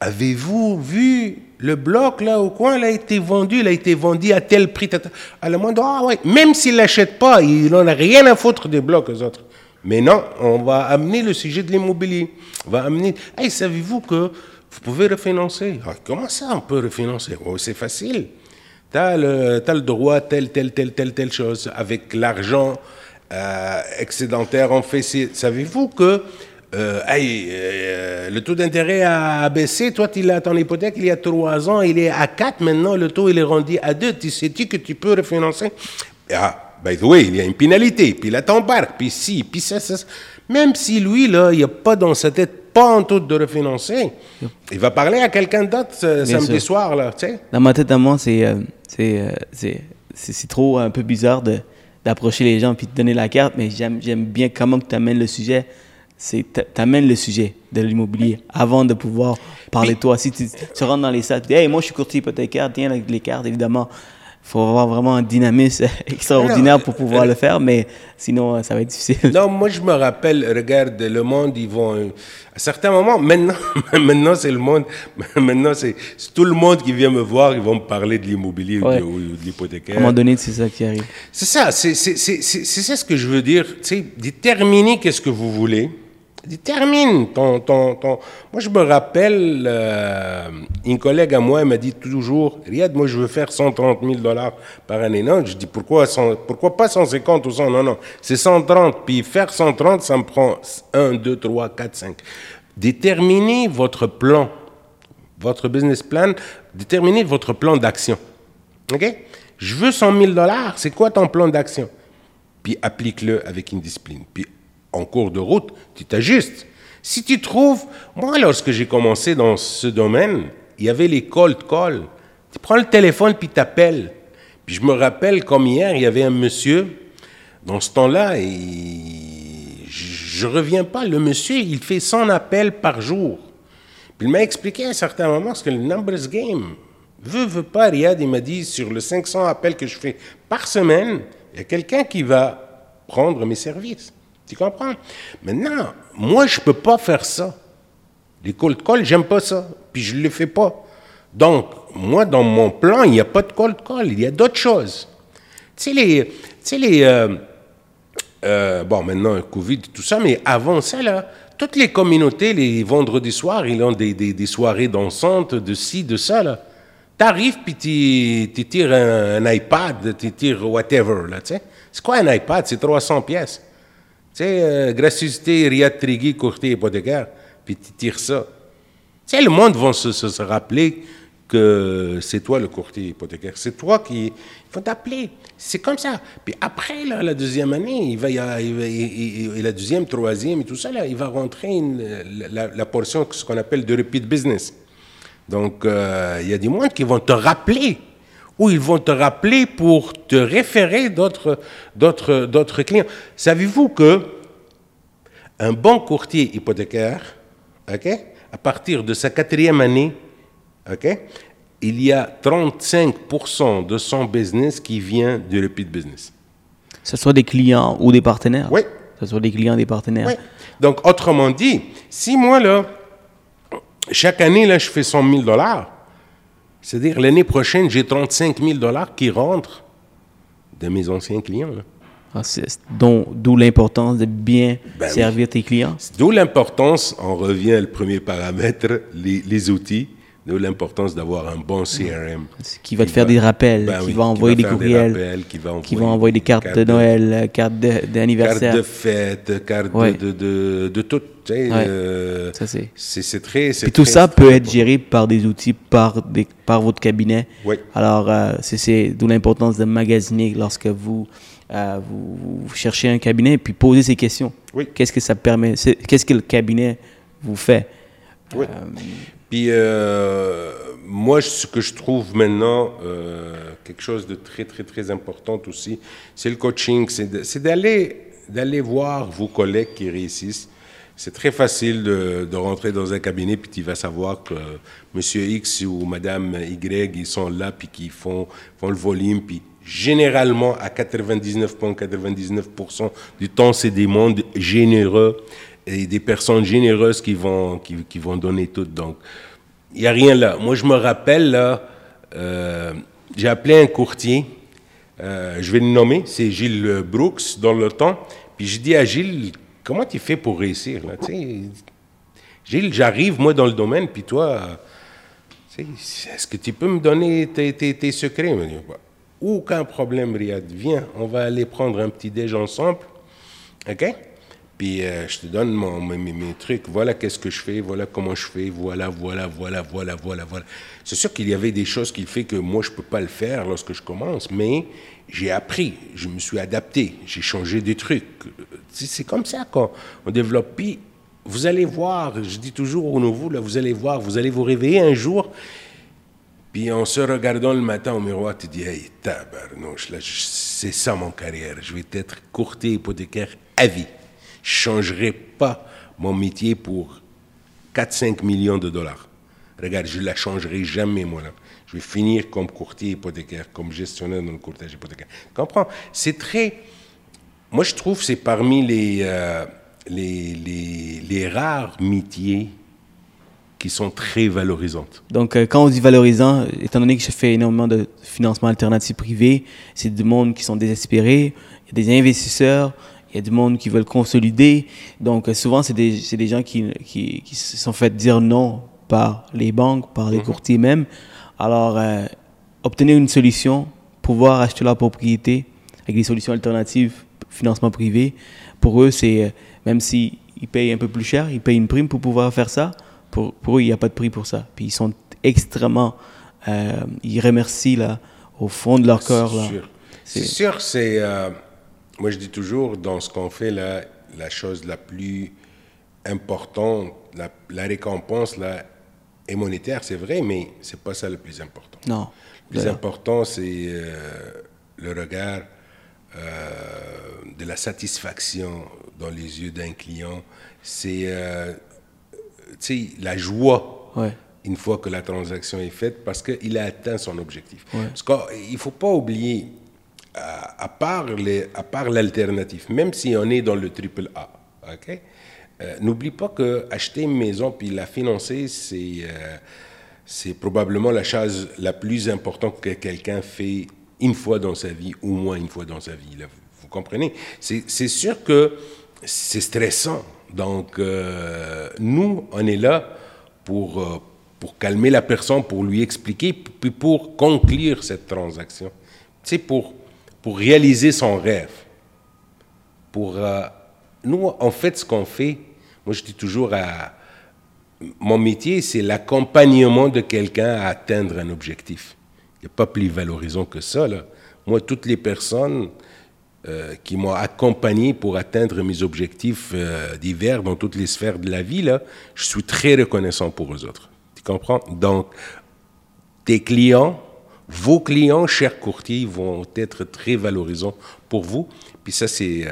avez-vous vu le bloc là au coin, il a été vendu, il a été vendu à tel prix. À le monde, ah ouais, même s'il l'achète pas, il n'en a rien à foutre des blocs aux autres. Mais non, on va amener le sujet de l'immobilier. On va amener. Hey, savez-vous que vous pouvez refinancer? Ah, Comment ça, on peut refinancer? Oh, C'est facile. Tu as, le droit à telle, telle, telle, telle, telle chose. Avec l'argent euh, excédentaire, on fait. Savez-vous que euh, hey, euh, le taux d'intérêt a baissé. Toi, tu l'as ton hypothèque il y a trois ans, il est à 4. Maintenant, le taux il est rendu à 2. Tu sais-tu que tu peux refinancer? Ah, by the way, il y a une pénalité. Puis là, t'embarques. Puis si, puis ça, ça. ça. Même si lui, là, il n'y a pas dans sa tête, pas en tout de refinancer, il va parler à quelqu'un d'autre euh, samedi sûr. soir, là, tu sais. Dans ma tête à moi, c'est c'est euh, c'est c'est- c'est trop un peu bizarre de d'approcher les gens puis de donner la carte, mais j'aime j'aime bien comment tu amènes le sujet. C'est tu amènes le sujet de l'immobilier avant de pouvoir parler de toi. Si tu, tu rentres dans les salles, tu dis, hey, moi je suis courtier hypothécaire, tiens avec les cartes, évidemment. Il faut avoir vraiment un dynamisme [LAUGHS] extraordinaire pour pouvoir le faire, mais sinon, euh, ça va être difficile. Non, moi je me rappelle, regarde, le monde, ils vont. euh, À certains moments, maintenant, [LAUGHS] maintenant c'est le monde, [LAUGHS] maintenant c'est tout le monde qui vient me voir, ils vont me parler de l'immobilier ou de- de À un l'hypothécaire. moment donné, c'est ça qui arrive. C'est ça, c'est ça ce que je veux dire. Tu sais, déterminez qu'est-ce que vous voulez. Détermine ton, ton, ton... Moi, je me rappelle, euh, une collègue à moi m'a dit toujours, Riyad, moi, je veux faire 130 000 dollars par année. Non, je dis, pourquoi, 100 pourquoi pas 150 ou 100 Non, non, c'est 130. Puis faire 130, ça me prend 1, 2, 3, 4, 5. Déterminez votre plan, votre business plan, déterminez votre plan d'action. OK? Je veux 100 000 dollars. C'est quoi ton plan d'action? Puis applique-le avec une discipline. Puis en cours de route, tu t'ajustes. Si tu trouves, moi, lorsque j'ai commencé dans ce domaine, il y avait les cold calls. Tu prends le téléphone puis t'appelles. Puis je me rappelle comme hier, il y avait un monsieur, dans ce temps-là, et je ne reviens pas, le monsieur, il fait 100 appels par jour. Puis il m'a expliqué à un certain moment ce que le numbers game. Veut, veut pas, Riyad, il m'a dit, sur le 500 appels que je fais par semaine, il y a quelqu'un qui va prendre mes services. Tu comprends? Maintenant, moi, je peux pas faire ça. Les cold calls, j'aime pas ça. Puis je le fais pas. Donc, moi, dans mon plan, il n'y a pas de cold call, il y a d'autres choses. Tu sais, les. Tu sais, les euh, euh, bon, maintenant, Covid, tout ça, mais avant ça, là, toutes les communautés, les vendredis soirs, ils ont des, des, soirées dansantes, de ci, de ça, là. T'arrives, puis tu tu tires un, un iPad, tu tires whatever, là, tu sais. C'est quoi un iPad? C'est 300 pièces. Sais, euh, gracieuseté, Riyad Trigui, courtier hypothécaire, puis tu tires ça. Tu sais, le monde va se, se- se rappeler que c'est toi le courtier hypothécaire. C'est toi qui. Il faut t'appeler. C'est comme ça. Puis après, là, la deuxième année, il va il va- il- il- et la deuxième, troisième et tout ça, là, il va rentrer une- la, la portion, ce qu'on appelle de repeat business. Donc, euh, il y a des monde qui vont te rappeler, ou ils vont te rappeler pour te référer d'autres, d'autres, d'autres clients. Savez-vous que un bon courtier hypothécaire, ok, à partir de sa quatrième année, ok, il y a 35% de son business qui vient du repeat business. Que ce soit des clients ou des partenaires? Oui. Que ce soit des clients, des partenaires? Ouais. Donc, autrement dit, si moi, là, chaque année, là, je fais 100 000 dollars, c'est-à-dire l'année prochaine, j'ai 35 000 dollars qui rentrent de mes anciens clients. là. Ah, D'où l'importance de bien Ben oui. servir tes clients. D'où l'importance, on revient au premier paramètre, les, les outils, d'où l'importance d'avoir un bon CRM. Qui va te faire des rappels, Ben qui oui, va envoyer des courriels, rappels, qui va envoyer, qui va envoyer des cartes de Noël, euh, cartes de- Cartes d'anniversaire. de fête, cartes de- Ouais. de, de, de, tout. Ouais. euh, Ça, c'est- c'est c'est très... Puis tout très- ça peut être géré par des outils, par, des, par votre cabinet. Oui. Alors, euh, c'est- c'est d'où l'importance de magasiner lorsque vous, euh, vous, vous cherchez un cabinet, puis poser ces questions. Oui. Qu'est-ce que ça permet? Qu'est-ce que le cabinet vous fait? Oui. Puis euh, moi, ce que je trouve maintenant euh, quelque chose de très, très, très important aussi, c'est le coaching. C'est d'aller d'aller voir vos collègues qui réussissent. C'est très facile de, rentrer dans un cabinet, puis tu vas savoir que Monsieur X ou Madame Y, ils sont là, puis qui font, font le volume, puis généralement, à 99,99% du temps, c'est des mondes généreux et des personnes généreuses qui vont, qui, vont donner tout. Donc, il n'y a rien là. Moi, je me rappelle, là, euh, j'ai appelé un courtier, euh, je vais le nommer, c'est Gilles Brooks, dans le temps. Puis je dis à Gilles, comment tu fais pour réussir là, Gilles, j'arrive, moi, dans le domaine, puis toi, est-ce que tu peux me donner tes, tes- tes secrets? Il dit, Bah, Aucun problème, Riyad. Viens, on va aller prendre un petit déj ensemble. OK? Puis euh, je te donne mon, mes, mes- trucs. Voilà qu'est-ce que je fais, voilà comment je fais, voilà, voilà, voilà, voilà, voilà, voilà. C'est sûr qu'il y avait des choses qui fait que moi, je peux pas le faire lorsque je commence, mais j'ai appris, je me suis adapté, j'ai changé des trucs. C'est c'est comme ça qu'on on développe. Puis, vous allez voir, je dis toujours aux nouveaux, là, vous allez voir, vous allez vous réveiller un jour, puis en se regardant le matin au miroir, tu dis, hey, tabarnouche, c'est ça mon carrière. Je vais être courtier hypothécaire à vie. Changerai pas mon métier pour 4-5 millions de dollars. Regarde, je ne la changerai jamais, moi, là. Je vais finir comme courtier hypothécaire, comme gestionnaire dans le courtage hypothécaire. Comprends? C'est très... Moi, je trouve que c'est parmi les, euh, les, les, rares métiers qui sont très valorisantes. Donc, euh, quand on dit valorisant, étant donné que je fais énormément de financement alternatif privé, c'est du monde qui sont désespérés, il y a des investisseurs, il y a du monde qui veulent consolider. Donc, euh, souvent, c'est des, des gens qui, qui, qui se sont fait dire non par les banques, par les courtiers même. Alors, euh, obtenir une solution, pouvoir acheter leur propriété avec des solutions alternatives, financement privé, pour eux, c'est, euh, même s'ils payent un peu plus cher, ils payent une prime pour pouvoir faire ça. Pour, pour eux, il n'y a pas de prix pour ça. Puis ils sont extrêmement. euh, ils remercient là, au fond de leur cœur. C'est sûr. C'est- moi, je dis toujours, dans ce qu'on fait là, la chose la plus importante, la, la récompense là, est monétaire, c'est vrai, mais c'est pas ça le plus important. Non. Le plus important, c'est euh, le regard euh, de la satisfaction dans les yeux d'un client. C'est euh, la joie Ouais. une fois que la transaction est faite parce qu'il a atteint son objectif. Ouais. Parce qu'il ne faut pas oublier, à, à part l'alternative, même si on est dans le triple A, ok? Euh, N'oublie pas que acheter une maison puis la financer, c'est euh, c'est probablement la chose la plus importante que quelqu'un fait une fois dans sa vie, au moins une fois dans sa vie. Vous, comprenez? C'est c'est sûr que c'est stressant. Donc, euh, nous, on est là pour, euh, pour calmer la personne, pour lui expliquer, puis pour conclure cette transaction. Sais, pour, pour réaliser son rêve. Pour, euh, nous, en fait, ce qu'on fait, moi je dis toujours à, mon métier, c'est l'accompagnement de quelqu'un à atteindre un objectif. Il n'y a pas plus valorisant que ça. Là. Moi, toutes les personnes euh, qui m'ont accompagné pour atteindre mes objectifs euh, divers dans toutes les sphères de la vie, là, je suis très reconnaissant pour eux autres. Tu comprends? Donc, tes clients, vos clients, chers courtiers, vont être très valorisants pour vous. Puis ça, c'est... euh,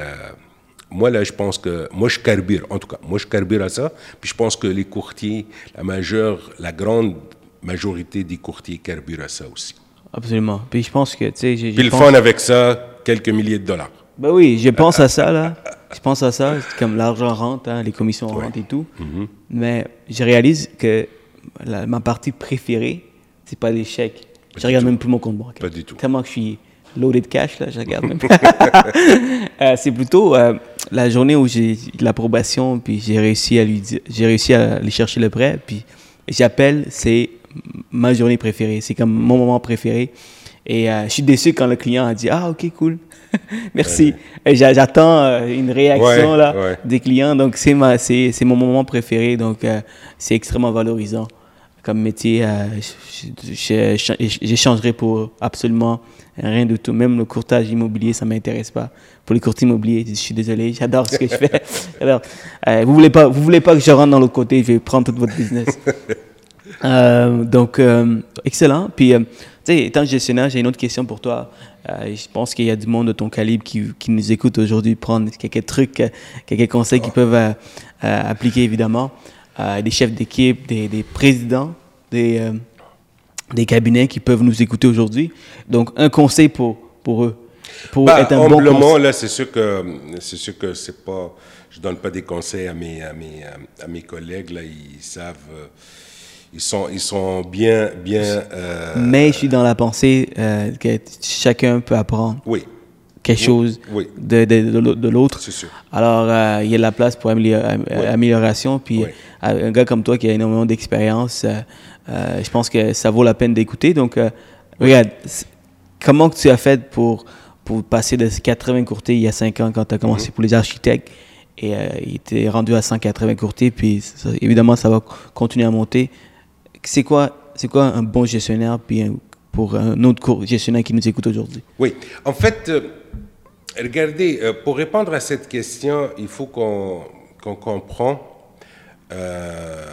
moi, là, je pense que... Moi, je carbure, en tout cas. Moi, je carbure à ça. Puis je pense que les courtiers, la majeure, la grande majorité des courtiers carburent à ça aussi. Absolument. Puis je pense que, tu sais, Puis je le pense- fun avec ça, quelques milliers de dollars. Ben oui, je pense à ça, là. Je pense à ça, comme l'argent rentre, hein, les commissions rentrent et tout. Mm-hmm. Mais je réalise que la- ma partie préférée, c'est pas les chèques. Je regarde même plus mon compte bancaire. Pas du tout. Tellement que je suis loaded cash, là, je regarde même. [LAUGHS] Euh, c'est plutôt euh, la journée où j'ai l'approbation, puis j'ai réussi à lui dire, j'ai réussi à aller chercher le prêt, puis j'appelle, c'est ma journée préférée, c'est comme mon moment préféré. Et euh, je suis déçu quand le client a dit ah ok cool, [LAUGHS] merci. J'a- j'attends euh, une réaction Ouais, là ouais. des clients, donc c'est mon moment préféré, donc euh, c'est extrêmement valorisant comme métier. euh, J'échangerai pour absolument rien du tout. Même le courtage immobilier, ça m'intéresse pas. Pour les courtiers immobiliers, je suis désolé, [LAUGHS] j'adore ce que je fais. J'adore. Euh, vous voulez pas, vous voulez pas que je rentre dans l'autre côté, je vais prendre tout votre business. [LAUGHS] Euh, donc, euh, excellent. Puis, tu sais, étant gestionnaire, j'ai une autre question pour toi. Je pense qu'il y a du monde de ton calibre qui, qui nous écoute aujourd'hui, prendre quelques trucs, quelques conseils qu'ils peuvent euh, euh, appliquer, évidemment. Euh, des chefs d'équipe, des, des présidents, des, euh, des cabinets qui peuvent nous écouter aujourd'hui. Donc, un conseil pour, pour eux, pour Bah, être un bon là, c'est sûr que c'est sûr que c'est pas. Je donne pas des conseils à mes à mes à mes collègues là. Ils savent euh, ils sont, ils sont bien, bien. euh, Mais je suis dans la pensée euh, que chacun peut apprendre oui, quelque chose oui. de, de, de l'au- de l'autre. Alors, euh, il y a de la place pour amélior- Oui. amélioration. Puis, Oui. euh, un gars comme toi qui a énormément d'expérience, euh, euh, je pense que ça vaut la peine d'écouter. Donc, euh, regarde, comment tu as fait pour, pour passer de 80 courtiers il y a 5 ans quand tu as commencé Mhm. pour les architectes et euh, il était rendu à 180 courtiers, puis ça- évidemment, ça va continuer à monter. C'est quoi, quoi un bon gestionnaire puis un- pour un autre gestionnaire qui nous écoute aujourd'hui? Oui, en fait, euh, regardez, euh, pour répondre à cette question, il faut qu'on qu'on comprend, euh,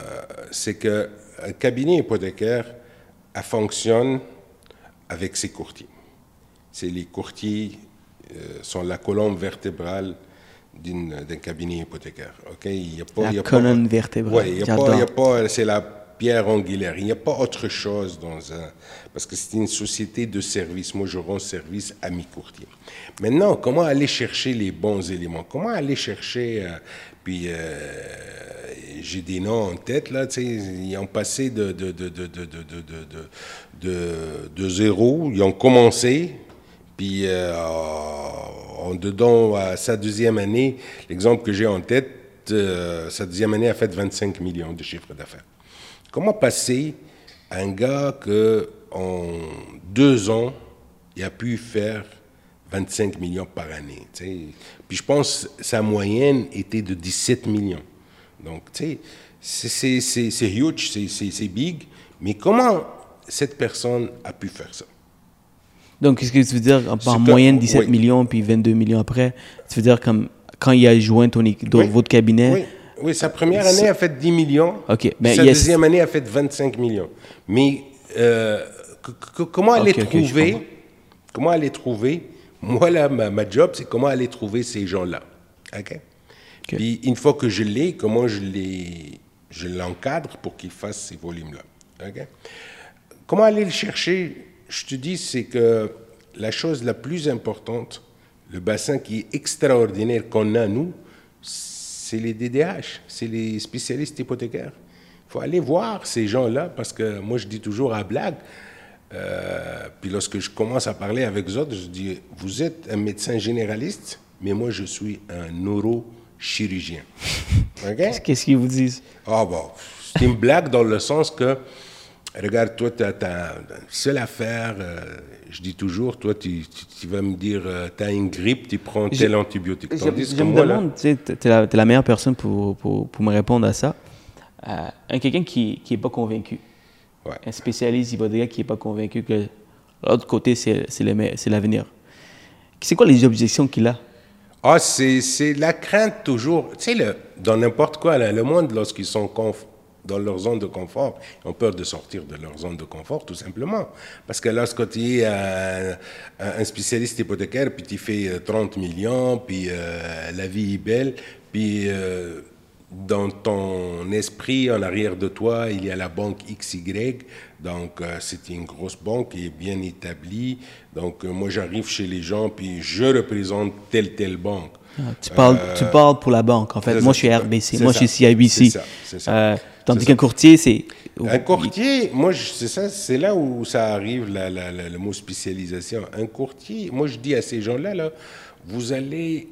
c'est que un cabinet hypothécaire elle fonctionne avec ses courtiers. C'est les courtiers euh, sont la colonne vertébrale d'un cabinet hypothécaire. Ok, il y a pas, La il y a pas- colonne vertébrale, Ouais, il y a pas, il y a j'adore. pas, c'est la Pierre Angulaire. Il n'y a pas autre chose dans un... Parce que c'est une société de service. Moi, je rends service à mes courtiers. Maintenant, comment aller chercher les bons éléments Comment aller chercher... Puis, j'ai des noms en tête, là, ils ont passé de de, de, de, de, zéro, ils ont commencé, puis en dedans, à sa deuxième année, l'exemple que j'ai en tête, sa deuxième année a fait 25 millions de chiffres d'affaires. Comment passer à un gars que en deux ans, il a pu faire 25 millions par année. tu sais? Puis je pense que sa moyenne était de 17 millions. Donc, tu sais, c'est- huge, c'est- big. Mais comment cette personne a pu faire ça? Donc, qu'est-ce que tu veux dire que- moyenne 17 oui. millions puis 22 millions après? Tu veux dire comme quand il a joint ton, dans Oui. votre cabinet Oui, oui, sa première année a fait 10 millions. Ok, mais sa deuxième année a fait 25 millions. Mais euh, comment aller trouver. Comment aller trouver? Moi, là, ma, ma job, c'est comment aller trouver ces gens-là. OK? Ok. Puis, une fois que je l'ai, comment je les, je l'encadre pour qu'ils fassent ces volumes-là. OK? Comment aller le chercher? Je te dis, c'est que la chose la plus importante, le bassin qui est extraordinaire qu'on a, nous, c'est les DDH, c'est les spécialistes hypothécaires. Il faut aller voir ces gens-là parce que moi, je dis toujours à blague, euh, puis lorsque je commence à parler avec les autres, je dis, vous êtes un médecin généraliste, mais moi, je suis un neurochirurgien. [LAUGHS] OK? Qu'est-ce qu'ils vous disent? Ah bon, c'est une blague dans le sens que, regarde, toi, tu as, une seule affaire, euh, je dis toujours, toi, tu, tu- tu vas me dire, tu as une grippe, tu prends tel antibiotique. Tandis je que me moi, demande, tu es, la meilleure personne pour, pour, pour me répondre à ça. Euh, un quelqu'un qui n'est pas convaincu, ouais. un spécialiste hypothécaire qui n'est pas convaincu que l'autre côté, c'est l'avenir. C'est quoi les objections qu'il a? Ah, c'est c'est la crainte toujours. Tu sais, le- dans n'importe quoi, là, le monde, lorsqu'ils sont conf- dans leur zone de confort, ils ont peur de sortir de leur zone de confort, tout simplement. Parce que lorsque tu es un, un spécialiste hypothécaire, puis tu fais euh, 30 millions, puis euh, la vie est belle, puis euh, dans ton esprit, en arrière de toi, il y a la banque XY. Donc, euh, c'est une grosse banque qui est bien établie. Donc, euh, moi, j'arrive chez les gens, puis je représente telle, telle banque. Ah, tu parles, tu parles pour la banque, en fait. Moi, ça, je suis RBC. ça. Moi, je suis CIBC. C'est ça, c'est ça. Euh, tandis qu'un courtier, c'est. Un courtier, moi, c'est ça, c'est là où ça arrive, la- la- la- le mot spécialisation. Un courtier, moi, je dis à ces gens-là, là, vous allez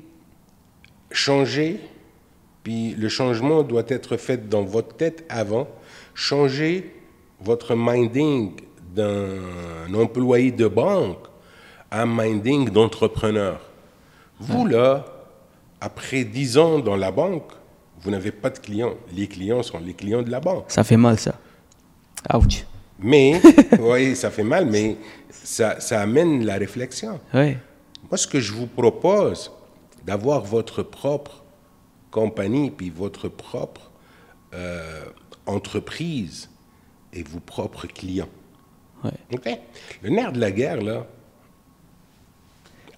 changer, puis le changement doit être fait dans votre tête avant. Changer votre minding d'un employé de banque à un minding d'entrepreneur. Vous, là, après 10 ans dans la banque, vous n'avez pas de clients. Les clients sont les clients de la banque. Ça fait mal, ça. Ouch. Mais, [LAUGHS] oui, ça fait mal, mais ça, ça amène la réflexion. Oui. Moi, ce que je vous propose, d'avoir votre propre compagnie, puis votre propre euh, entreprise et vos propres clients. Ouais. Le nerf de la guerre, là,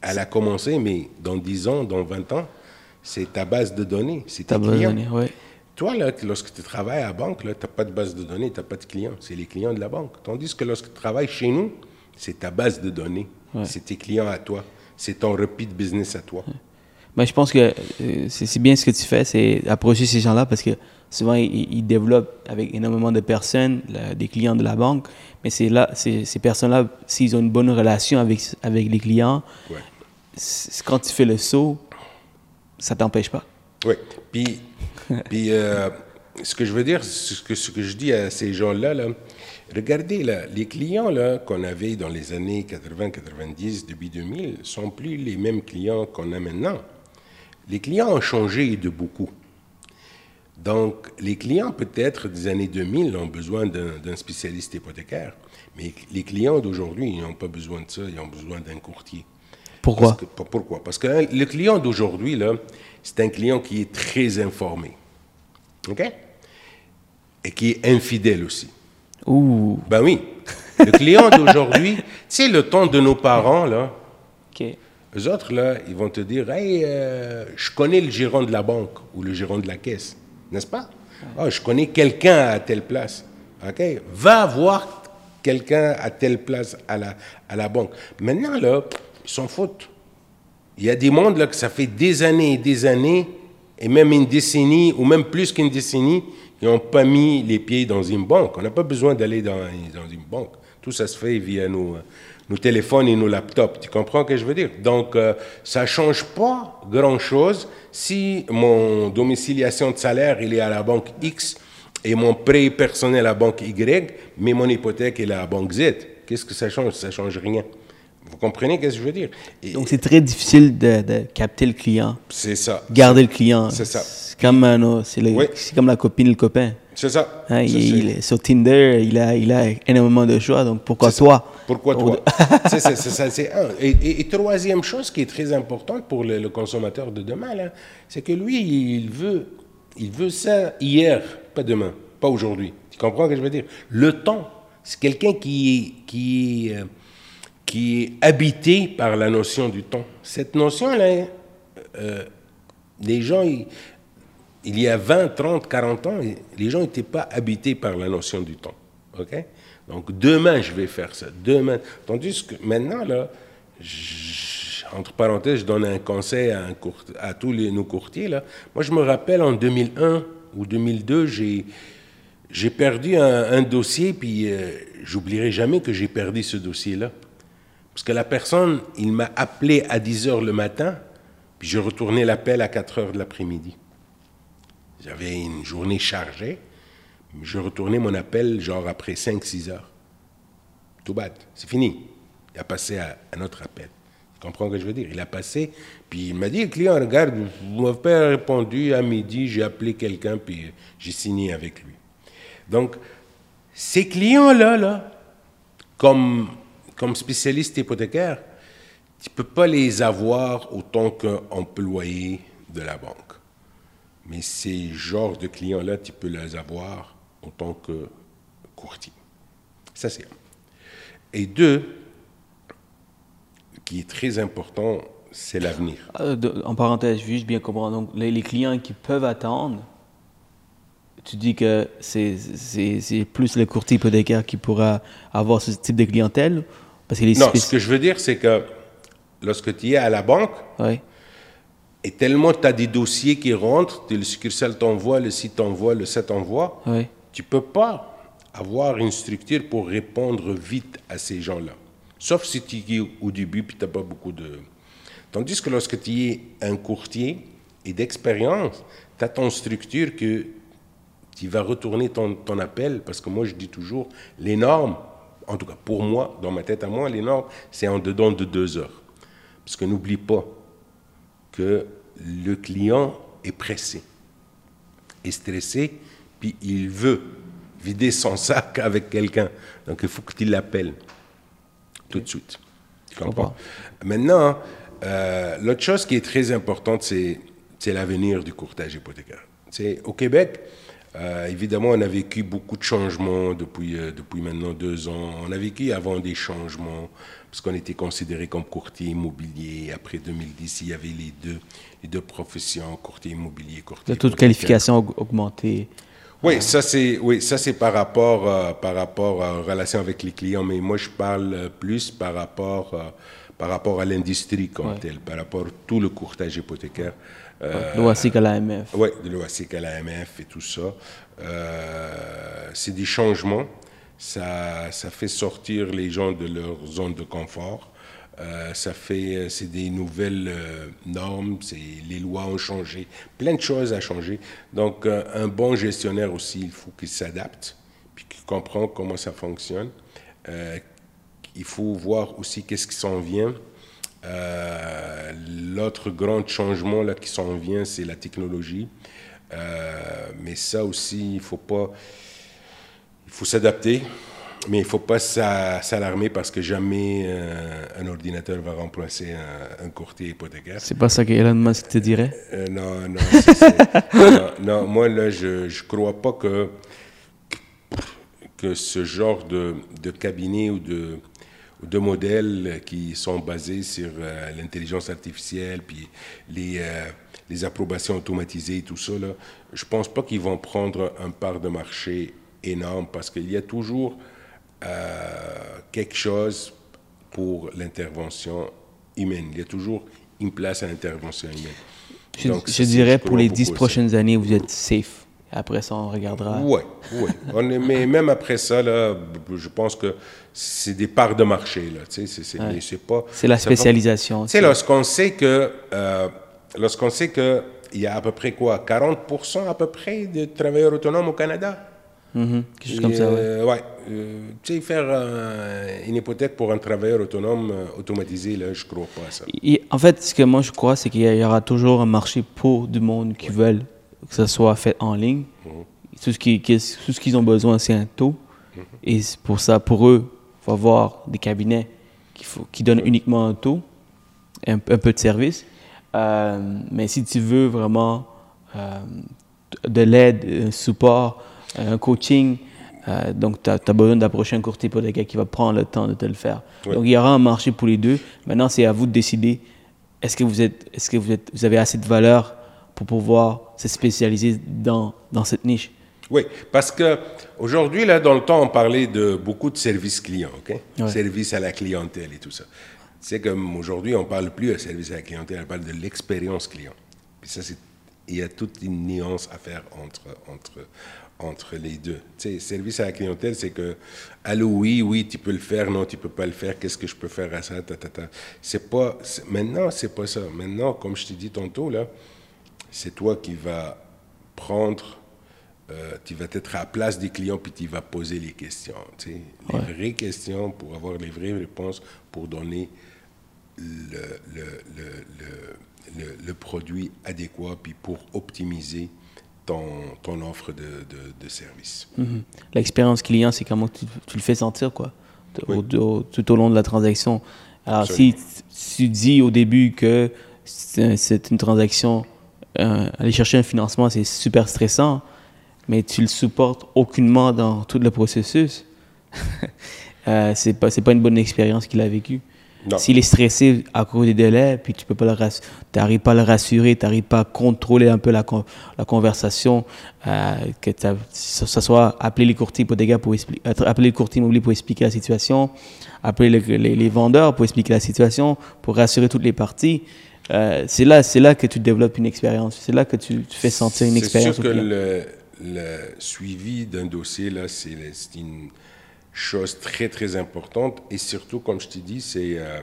elle a commencé, mais dans 10 ans, dans 20 ans, c'est ta base de données, c'est T'as clients. besoin, ouais. Toi, là, lorsque tu travailles à la banque, tu n'as pas de base de données, tu n'as pas de clients. C'est les clients de la banque. Tandis que lorsque tu travailles chez nous, c'est ta base de données. C'est tes clients à toi. C'est ton repeat business à toi. Mais je pense que euh, c'est bien ce que tu fais, c'est approcher ces gens-là parce que souvent ils, ils développent avec énormément de personnes, des clients de la banque, mais c'est là, ces personnes-là, s'ils ont une bonne relation avec, avec les clients, Ouais. quand tu fais le saut, ça t'empêche pas? Oui. Puis, [LAUGHS] puis euh, ce que je veux dire, ce que, ce que je dis à ces gens-là, là, regardez, là, les clients là, qu'on avait dans les années 80, 90, début 2000, sont plus les mêmes clients qu'on a maintenant. Les clients ont changé de beaucoup. Donc, les clients, peut-être des années 2000, ont besoin d'un d'un spécialiste hypothécaire. Mais les clients d'aujourd'hui, ils n'ont pas besoin de ça, ils ont besoin d'un courtier. Pourquoi? Parce que- pour- pourquoi? Parce que hein, le client d'aujourd'hui, là, c'est un client qui est très informé. OK? Et qui est infidèle aussi. Ouh, Ben oui. Le client [LAUGHS] d'aujourd'hui, tu sais, le temps de nos parents, là, ok. eux autres, là, ils vont te dire Hey, euh, je connais le gérant de la banque ou le gérant de la caisse, n'est-ce pas? Ah, Je connais quelqu'un à telle place. OK? Va voir quelqu'un à telle place à la, à la banque. Maintenant, là, s'en foutent. Il y a des mondes là, que ça fait des années et des années, et même une décennie, ou même plus qu'une décennie, qui n'ont pas mis les pieds dans une banque. On n'a pas besoin d'aller dans, une banque. Tout ça se fait via nos, euh, nos téléphones et nos laptops. Tu comprends ce que je veux dire? Donc, euh, ça ne change pas grand-chose si mon domiciliation de salaire, il est à la banque X et mon prêt personnel à la banque Y, mais mon hypothèque est à la banque Z. Qu'est-ce que ça change? Ça ne change rien. Vous comprenez ce que je veux dire? Et Donc c'est très difficile de, de capter le client, c'est ça. garder le client. C'est ça. C'est comme, autre- c'est Oui. comme la copine et le copain. C'est ça. Hein, il, c'est- il est sur Tinder, il a, il a énormément de choix, donc pourquoi ça. toi? Pourquoi toi? [LAUGHS] C'est- ça, c'est un. Et, et- et troisième chose qui est très importante pour le, le consommateur de demain, c'est que lui, il veut, il veut ça hier, pas demain, pas aujourd'hui. Tu comprends ce que je veux dire? Le temps, c'est quelqu'un qui, est- qui, euh, qui est habité par la notion du temps. Cette notion-là, euh, les gens, il y a 20, 30, 40 ans, les gens n'étaient pas habités par la notion du temps. Donc, demain, je vais faire ça. Demain. Tandis que maintenant, là, entre parenthèses, je donne un conseil à, tous nos courtiers. Là. Moi, je me rappelle en 2001 ou 2002, j'ai. Perdu un, un dossier, puis euh, j'oublierai jamais que j'ai perdu ce dossier-là. Parce que la personne, il m'a appelé à 10 heures le matin, puis je retournais l'appel à 4 heures de l'après-midi. J'avais une journée chargée, mais je retournais mon appel genre après 5-6 heures. Tout bad, c'est fini. Il a passé à un autre appel. Tu comprends ce que je veux dire? Il a passé, puis il m'a dit, client, regarde, vous m'avez pas répondu à midi, j'ai appelé quelqu'un, puis j'ai signé avec lui. Donc, ces clients-là, là, comme, comme spécialiste hypothécaire, tu ne peux pas les avoir autant qu'employé de la banque. Mais ces genres de clients-là, tu peux les avoir en tant que courtier. Ça, c'est un. Et deux, qui est très important, c'est l'avenir. Euh, En parenthèse, juste bien comprendre? Donc, les, les clients qui peuvent attendre, tu dis que c'est plus le courtier hypothécaire qui pourra avoir ce type de clientèle parce que les Non, ce que je veux dire, c'est que lorsque tu es à la banque, et tellement tu as des dossiers qui rentrent, le succursale t'envoie, le site t'envoie, le site t'envoie, Ouais. tu peux pas avoir une structure pour répondre vite à ces gens-là. Sauf si tu es au début puis tu n'as pas beaucoup de... Tandis que lorsque tu es un courtier et d'expérience, tu as ton structure que tu vas retourner ton, ton appel, parce que moi je dis toujours, les normes, en tout cas pour moi, dans ma tête à moi, les normes, c'est en dedans de deux heures. Parce que n'oublie pas que le client est pressé, est stressé, puis il veut vider son sac avec quelqu'un. Donc il faut que tu l'appelles tout de suite. Tu comprends? Maintenant, euh, l'autre chose qui est très importante, c'est, c'est l'avenir du courtage hypothécaire. C'est, au Québec, euh, évidemment, on a vécu beaucoup de changements depuis, euh, depuis maintenant deux ans. On a vécu avant des changements, parce qu'on était considéré comme courtier immobilier. Après 2010, il y avait les deux, les deux professions, courtier immobilier, courtier Le taux de hypothécaire. qualification a aug- augmenté. Oui, ça c'est oui, ça c'est par rapport euh, par rapport à la relation avec les clients, mais moi je parle plus par rapport par rapport à l'industrie comme telle, par rapport à tout le courtage hypothécaire. Euh, L'OASIC à l'AMF. Oui, de l'OASIC à l'AMF et tout ça. Euh, c'est des changements. Ça, ça fait sortir les gens de leur zone de confort. Euh, ça fait, c'est des nouvelles euh, normes, c'est, les lois ont changé, plein de choses ont changé. Donc, euh, un bon gestionnaire aussi, il faut qu'il s'adapte, puis qu'il comprend comment ça fonctionne. il faut voir aussi qu'est-ce qui s'en vient. L'autre grand changement là qui s'en vient, c'est la technologie. mais ça aussi, il faut pas, il faut s'adapter. Mais il ne faut pas s'alarmer parce que jamais euh, un ordinateur va remplacer un, courtier hypothécaire. C'est pas ça qu'Elon Musk te dirait? Euh, Non, non, [LAUGHS] non, moi là, je ne crois pas que, que ce genre de, de cabinet ou de, de modèles qui sont basés sur euh, l'intelligence artificielle, puis les, les approbations automatisées, tout ça, là, je ne pense pas qu'ils vont prendre un part de marché énorme parce qu'il y a toujours euh, quelque chose pour l'intervention humaine. Il y a toujours une place à l'intervention humaine. Je, dirais pour les dix prochaines années, vous êtes safe. Après ça, on regardera. Oui, oui. mais même après ça, là, je pense que c'est des parts de marché. C'est pas. C'est la spécialisation. C'est lorsqu'on sait que euh, lorsqu'on sait que il y a à peu près quoi, 40% à peu près de travailleurs autonomes au Canada? Mhm. quelque chose comme ça, euh, ouais. Euh, tu sais, faire une hypothèque pour un travailleur autonome automatisé, là, je crois pas à ça. en fait, ce que moi je crois, c'est qu'il y aura toujours un marché pour du monde qui veulent que ça soit fait en ligne. Mhm. Tout ce ce qu'ils ont besoin, c'est un taux. Mhm. Et pour ça, pour eux, il faut avoir des cabinets qui, faut, qui donnent uniquement un taux, un, un peu de service. mais si tu veux vraiment de l'aide, un support, un coaching. Euh, donc, tu as, besoin d'approcher un courtier pour gars qui va prendre le temps de te le faire. Donc, il y aura un marché pour les deux. Maintenant, c'est à vous de décider est-ce que, vous, êtes, est-ce que vous, êtes, vous avez assez de valeur pour pouvoir se spécialiser dans, dans cette niche oui, parce que aujourd'hui, là, dans le temps, on parlait de beaucoup de services clients, OK? Service à la clientèle et tout ça. C'est comme aujourd'hui, on parle plus de service à la clientèle, on parle de l'expérience client. Puis ça, c'est, il y a toute une nuance à faire entre, entre, entre les deux. Tu sais, service à la clientèle, c'est que, allô, oui, oui, tu peux le faire, non, tu peux pas le faire, qu'est-ce que je peux faire à ça, ta, ta, ta. C'est pas, maintenant, c'est pas ça. Maintenant, comme je t'ai dit tantôt, là, c'est toi qui vas prendre, euh, tu vas être à la place des clients, puis tu vas poser les questions, tu sais, les vraies questions pour avoir les vraies réponses, pour donner le, le, le, le, le produit adéquat, puis pour optimiser ton, offre de, de, service. Mhm. L'expérience client, c'est comment tu, tu, le fais sentir, quoi, tout au long de la transaction. Alors, si, tu dis au début que c'est une transaction, euh, aller chercher un financement, c'est super stressant, mais tu le supportes aucunement dans tout le processus, [LAUGHS] euh, c'est pas, pas une bonne expérience qu'il a vécue. S'il est stressé à cause des délais, puis tu peux pas le n'arrives pas à le rassurer, tu n'arrives pas à contrôler un peu la, la conversation, euh, que ce soit appeler les courtiers pour des gars pour expliquer, appeler le courtier immobilier pour expliquer la situation, appeler les, vendeurs pour expliquer la situation, pour rassurer toutes les parties. Euh, c'est là, c'est là que tu développes une expérience. C'est là que tu, fais sentir une expérience. C'est sûr que le, le, suivi d'un dossier là, c'est une chose très très importante. Et surtout, comme je t'ai dit, c'est euh,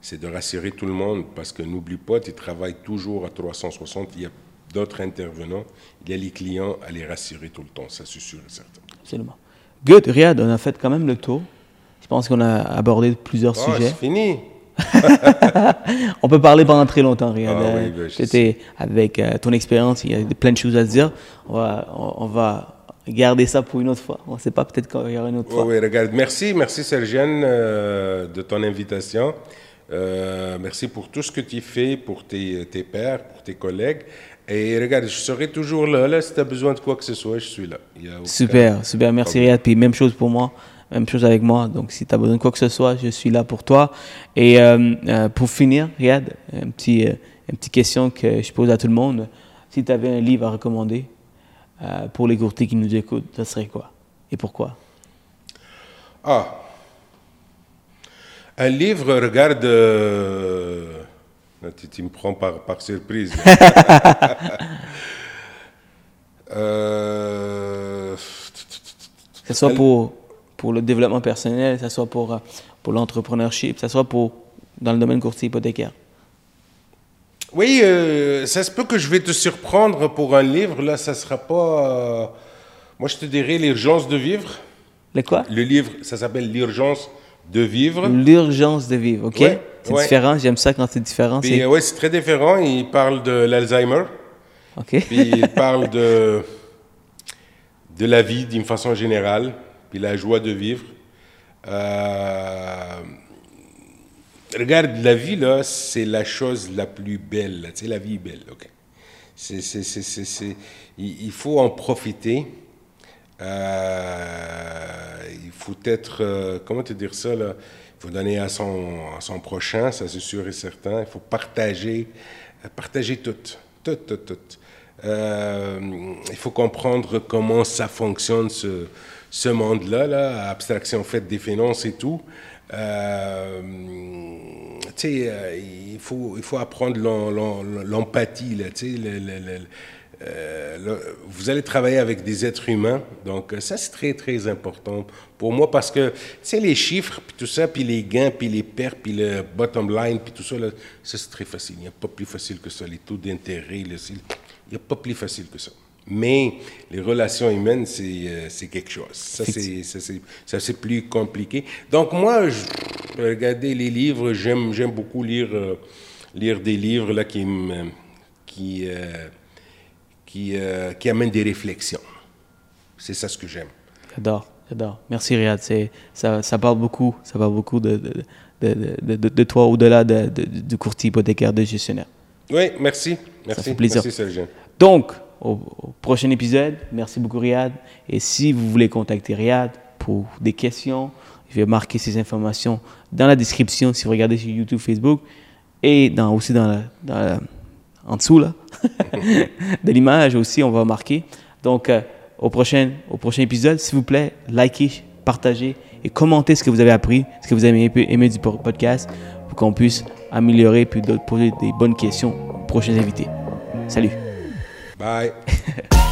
c'est de rassurer tout le monde parce que n'oublie pas, tu travailles toujours à 360. Il y a d'autres intervenants, il y a les clients à les rassurer tout le temps, ça c'est sûr et certain. Absolument. Good, Riyad, on a fait quand même le tour. Je pense qu'on a abordé plusieurs oh, sujets. C'est fini. [LAUGHS] on peut parler pendant très longtemps, Riyad. Ah, oui, ben, avec euh, ton expérience, il y a plein de choses à dire. On va, on va garder ça pour une autre fois. On ne sait pas, peut-être qu'il y aura une autre fois. Oui, regarde. Merci, merci Sergiane euh, de ton invitation. Euh, merci pour tout ce que tu fais pour tes, tes pères, pour tes collègues. Et regarde, je serai toujours là. là si tu as besoin de quoi que ce soit, je suis là. Super, super. Merci Riyad. Puis même chose pour moi. Même chose avec moi. Donc si tu as besoin de quoi que ce soit, je suis là pour toi. Et euh, pour finir, Riyad, un petit, une petite question que je pose à tout le monde. Si tu avais un livre à recommander, euh, pour les courtiers qui nous écoutent, ça serait quoi? Et pourquoi? Ah Un livre, regarde. euh, Tu, tu me prends par, par surprise. [LAUGHS] Euh, Que ce soit pour, pour le développement personnel, que ce soit pour, euh, pour l'entrepreneurship, que ce soit pour, dans le domaine courtier hypothécaire. Oui, euh, ça se peut que je vais te surprendre pour un livre. Là, ça sera pas. euh, moi, je te dirais l'urgence de vivre. Le quoi? Le livre, ça s'appelle l'urgence de vivre. L'urgence de vivre, ok? Ouais, C'est ouais. différent, j'aime ça quand c'est différent. Puis, c'est- ouais, c'est très différent. Il parle de l'Alzheimer. Ok. Puis il parle de, de la vie d'une façon générale, puis la joie de vivre. Euh, regarde, la vie, là, c'est la chose la plus belle. Tu sais, la vie est belle, OK? C'est, c'est, c'est, il, faut en profiter. Euh, il faut être, euh, comment te dire ça, là? Il faut donner à son, à son prochain, ça c'est sûr et certain. Il faut partager, partager tout, tout, tout, tout. Il faut comprendre comment ça fonctionne, ce, ce monde-là, là, abstraction faite des finances et tout. Euh, euh, il, faut, il faut apprendre l'em- l'em- l'empathie, vous allez travailler avec des êtres humains, donc euh, ça c'est très très important pour moi parce que les chiffres puis tout ça, puis les gains, puis les pertes, puis le bottom line, puis tout ça, là, ça c'est très facile. Il n'y a pas plus facile que ça. Les taux d'intérêt, il n'y a pas plus facile que ça. Mais les relations humaines, c'est euh, quelque chose. Ça, c'est ça, ça, plus compliqué. Donc, moi, je regardez les livres. J'aime beaucoup lire, euh, lire des livres là, qui, qui, euh, qui, euh, qui amènent des réflexions. C'est ça ce que j'aime. J'adore, j'adore. Merci Riyad. Ça, ça parle beaucoup, ça parle beaucoup de, de, de, de, de- toi au-delà de, de- du courtier hypothécaire, de gestionnaire. Oui, merci. Merci, fait plaisir. merci Sergent. Donc, au, prochain épisode, merci beaucoup Riyad. Et si vous voulez contacter Riyad pour des questions, je vais marquer ces informations dans la description si vous regardez sur YouTube, Facebook et dans, aussi dans, la- en dessous là, [LAUGHS] de l'image aussi, on va marquer. Donc, euh, au, prochain, au prochain épisode, s'il vous plaît, likez, partagez et commentez ce que vous avez appris, ce que vous avez aimé, du po- podcast pour qu'on puisse améliorer puis poser des bonnes questions aux prochains invités. Salut! Bye. [LAUGHS]